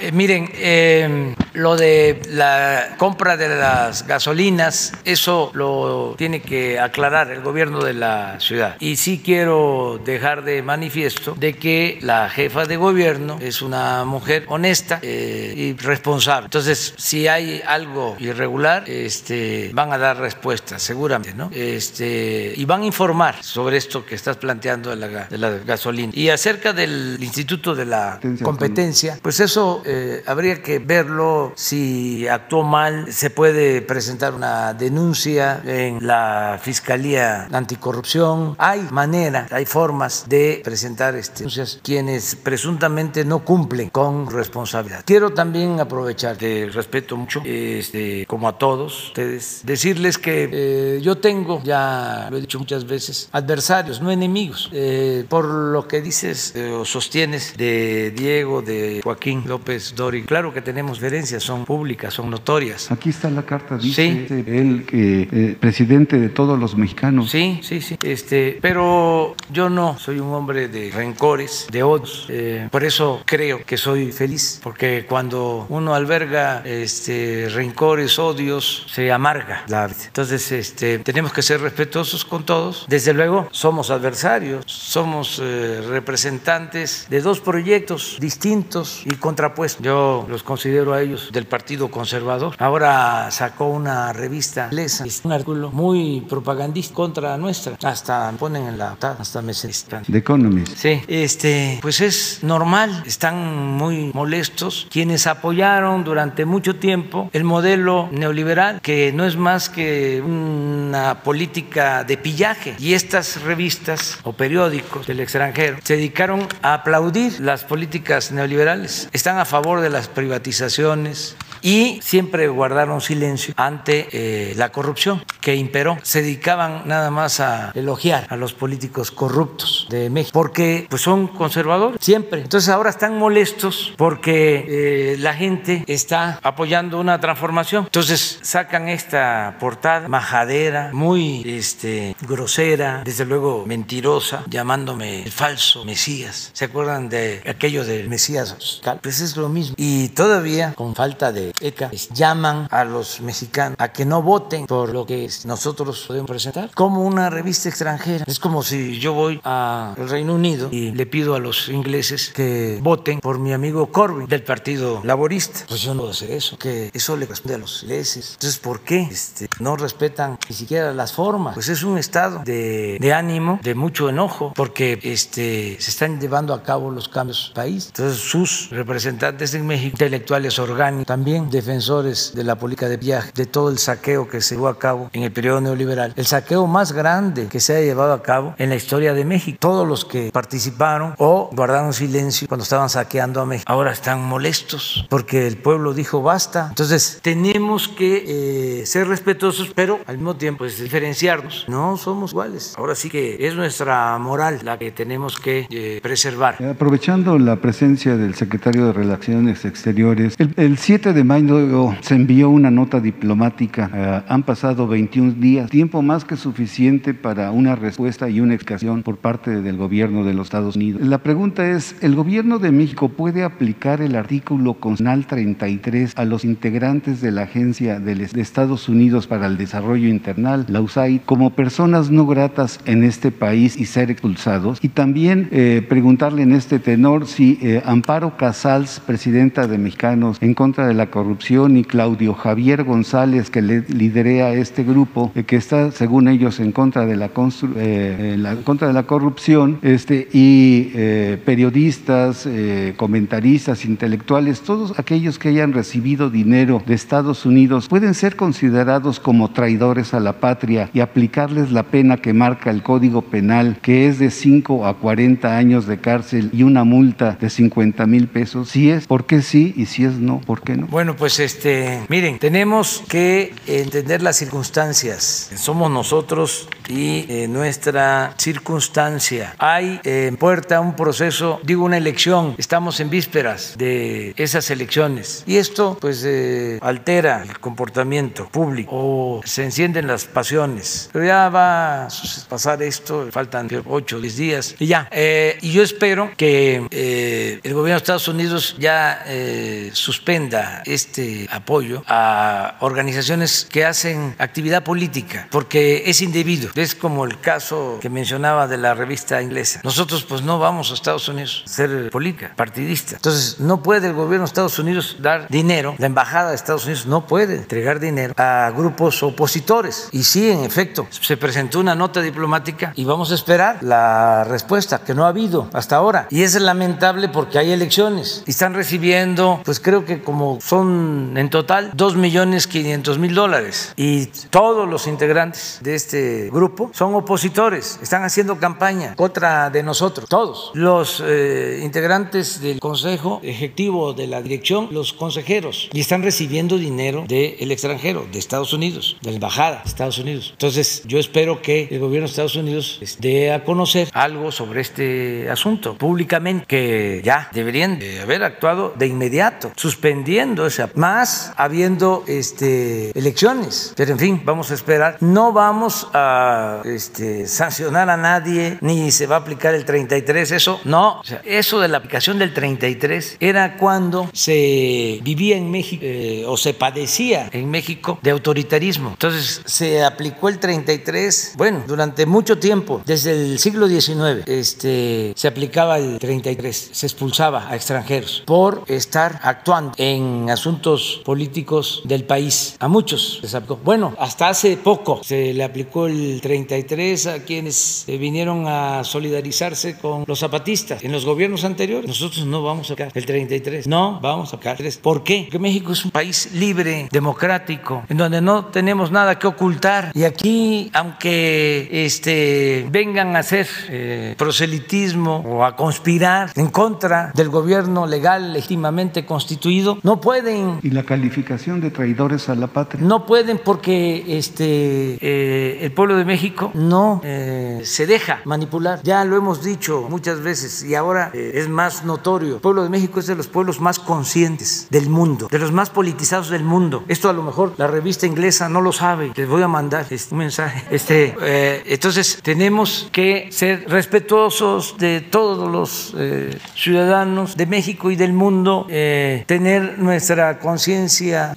Eh, miren, eh, lo de la compra de las gasolinas, eso lo tiene que aclarar el gobierno de la ciudad. Y sí quiero dejar de manifiesto de que la jefa de gobierno es una mujer honesta eh, y responsable. Entonces, si hay algo irregular, este, van a dar respuesta, seguramente, ¿no? Este, y van a informar sobre esto que estás planteando de la, de la gasolina. Y acerca del Instituto de la Competencia, pues eso eh, habría que verlo si actuó mal, se puede presentar una denuncia en la Fiscalía Anticorrupción. Hay maneras, hay formas de presentar este, denuncias quienes presuntamente no cumplen con responsabilidad. Quiero también aprovechar, de respeto mucho, este, como a todos ustedes, decirles que eh, yo tengo, ya lo he dicho muchas veces, adversarios, no enemigos, eh, por lo que dices o sostienes de Diego, de Joaquín López Dori. Claro que tenemos diferencias, son públicas, son notorias. Aquí está la carta, dice él que eh, presidente de todos los mexicanos. Sí, sí, sí. Este, pero yo no soy un hombre de rencores, de odios. Eh, por eso creo que soy feliz, porque cuando uno alberga este, rencores, odios, se amarga la vida. Entonces, este, tenemos que ser respetuosos con todos. Desde luego, somos adversarios, somos eh, representantes de dos proyectos distintos y contrapuestos. Yo los considero a ellos del Partido Conservador. Ahora sacó una revista inglesa, un artículo muy propagandista contra nuestra. Hasta ponen en la hasta me The Economist. Sí, este, pues es normal, están muy molestos quienes apoyaron durante mucho tiempo el modelo neoliberal, que no es más que una política de pillaje. Y estas revistas o periódicos del extranjero se dedicaron a aplaudir las políticas neoliberales. Están a favor de las privatizaciones y siempre guardaron silencio ante eh, la corrupción que imperó. Se dedicaban nada más a elogiar a los políticos corruptos de México porque pues son conservadores siempre. Entonces ahora están molestos porque eh, la gente está apoyando una transformación. Entonces sacan esta portada majadera, muy este, grosera, desde luego mentirosa, llamándome el falso Mesías. ¿Se acuerdan de aquello del Mesías? Pues es lo mismo. Y todavía, con falta de ECA, llaman a los mexicanos a que no voten por lo que nosotros podemos presentar como una revista extranjera. Es como si yo voy al Reino Unido y le pido a los ingleses que voten por mi amigo Corbyn del Partido Laborista. Pues yo no hacer eso, que eso le corresponde a los ingleses. Entonces, ¿por qué este, no respetan ni siquiera las formas? Pues es un estado de, de ánimo, de mucho enojo, porque este, se están llevando a cabo los cambios en el país. Entonces, sus representantes en México, intelectuales orgánicos, también defensores de la política de viaje, de todo el saqueo que se llevó a cabo en el periodo neoliberal, el saqueo más grande que se ha llevado a cabo en la historia de México. Todos los que participaron o guardaron silencio cuando estaban saqueando a México, ahora están molestos porque el pueblo dijo basta. Entonces, tenemos que eh, ser respetuosos, pero al mismo tiempo pues, diferenciarnos. No somos iguales. Ahora sí que es nuestra moral la que tenemos que eh, preservar. Aprovechando la presencia del secretario de Relaciones Exteriores, el, el 7 de mayo se envió una nota diplomática. Eh, han pasado 21 días, tiempo más que suficiente para una respuesta y una explicación por parte del gobierno de los Estados Unidos. La pregunta es, ¿el gobierno de México puede aplicar el artículo constitucional 33 a los integrantes de la Agencia de Estados Unidos para el Desarrollo Internal, la USAID, como personas no gratas en este país y ser expulsados? Y también eh, preguntarle en este tenor si eh, Amparo Casals, presidenta de Mexicanos en contra de la corrupción, y Claudio Javier González, que le liderea este grupo, eh, que está, según ellos, en contra de la, eh, la, contra de la corrupción, este, y eh, periodistas, eh, comentaristas, intelectuales, todos aquellos que hayan recibido dinero de Estados Unidos, pueden ser considerados como traidores a la patria y aplicarles la pena que marca el Código Penal, que es de 5 a 40 años de cárcel y una multa de 50 mil pesos. Si es, ¿por qué sí? Y si es no, ¿por qué no? Bueno, pues este, miren, tenemos que entender las circunstancias. Somos nosotros y eh, nuestra circunstancia. Hay eh, en puerta un proceso, digo una elección, estamos en vísperas de esas elecciones y esto pues eh, altera el comportamiento público o se encienden las pasiones, pero ya va pasar esto, faltan 8 o 10 días y ya. Eh, y yo espero que eh, el gobierno de Estados Unidos ya eh, suspenda este apoyo a organizaciones que hacen actividad política, porque es indebido. Es como el caso que mencionaba de la revista inglesa. Nosotros pues no vamos a Estados Unidos a ser política, partidista. Entonces no puede el gobierno de Estados Unidos dar dinero, la embajada de Estados Unidos no puede entregar dinero a grupos opositores. Y sí, en efecto, se presentó una nota diplomática y vamos a esperar la respuesta que no ha habido hasta ahora. Y es lamentable porque hay elecciones y están recibiendo, pues creo que como son en total 2 millones 500 mil dólares. Y todos los integrantes de este grupo son opositores, están haciendo campaña contra de nosotros, todos. Los eh, integrantes del Consejo Ejecutivo de la Dirección, los consejeros, y están recibiendo dinero del extranjero, de Estados Unidos, de la Embajada de Estados Unidos. Entonces, yo espero que el gobierno de Estados Unidos dé a conocer algo sobre este asunto públicamente, que ya deberían de haber actuado de inmediato, suspendiendo esa, más habiendo este, elecciones. Pero en fin, vamos a esperar. No vamos a este, sancionar a nadie, ni se va a aplicar el 33, eso no. O sea, eso de la aplicación del 33 era cuando se vivía en México eh, o se padecía en México de autoritarismo. Entonces se aplicó el 33, bueno, durante mucho tiempo, desde el siglo XIX, este, se aplicaba el 33, se expulsaba a extranjeros por estar actuando en asuntos políticos del país. A muchos les aplicó. Bueno, hasta hace poco se le aplicó el 33 a quienes vinieron a solidarizarse con los zapatistas en los gobiernos anteriores. Nosotros no vamos a sacar el 33, no vamos a sacar el 33. ¿Por qué? Porque México es un país libre, democrático, en donde no tenemos nada que ocultar. Y aquí, aunque este, vengan a hacer eh, proselitismo o a conspirar en contra del gobierno legal legítimamente constituido, no pueden. ¿Y la calificación de traidores a la patria? No pueden porque este, eh, el pueblo de México no eh, se deja manipular. Ya lo hemos dicho muchas veces y ahora es más notorio. El pueblo de México es de los pueblos más conscientes del mundo, de los más politizados del mundo. Esto a lo mejor la revista inglesa no lo sabe. Les voy a mandar este, un mensaje. Este, eh, entonces tenemos que ser respetuosos de todos los eh, ciudadanos de México y del mundo, eh, tener nuestra conciencia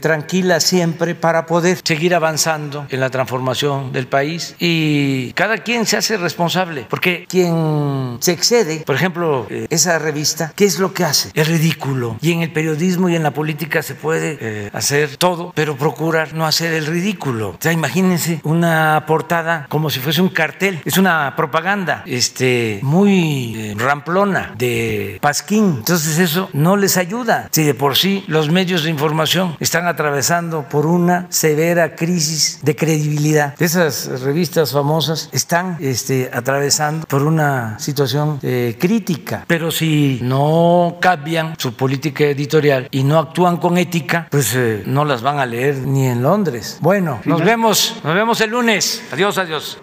tranquila siempre para poder seguir avanzando en la transformación del país y cada quien se hace responsable, porque quien se excede, por ejemplo, esa revista, ¿qué es lo que hace? Es ridículo. Y en el periodismo y en la política se puede hacer todo, pero procurar no hacer el ridículo. O sea, imagínense una portada como si fuese un cartel. Es una propaganda este, muy eh, ramplona de Pasquín. Entonces eso no les ayuda. Si de por sí los medios de información están atravesando por una severa crisis de credibilidad. Esas revistas famosas están este, atravesando por una situación eh, crítica. Pero si no cambian su política editorial y no actúan con ética, pues eh, no las van a leer ni en Londres. Bueno, nos vemos, nos vemos el lunes. Adiós, adiós.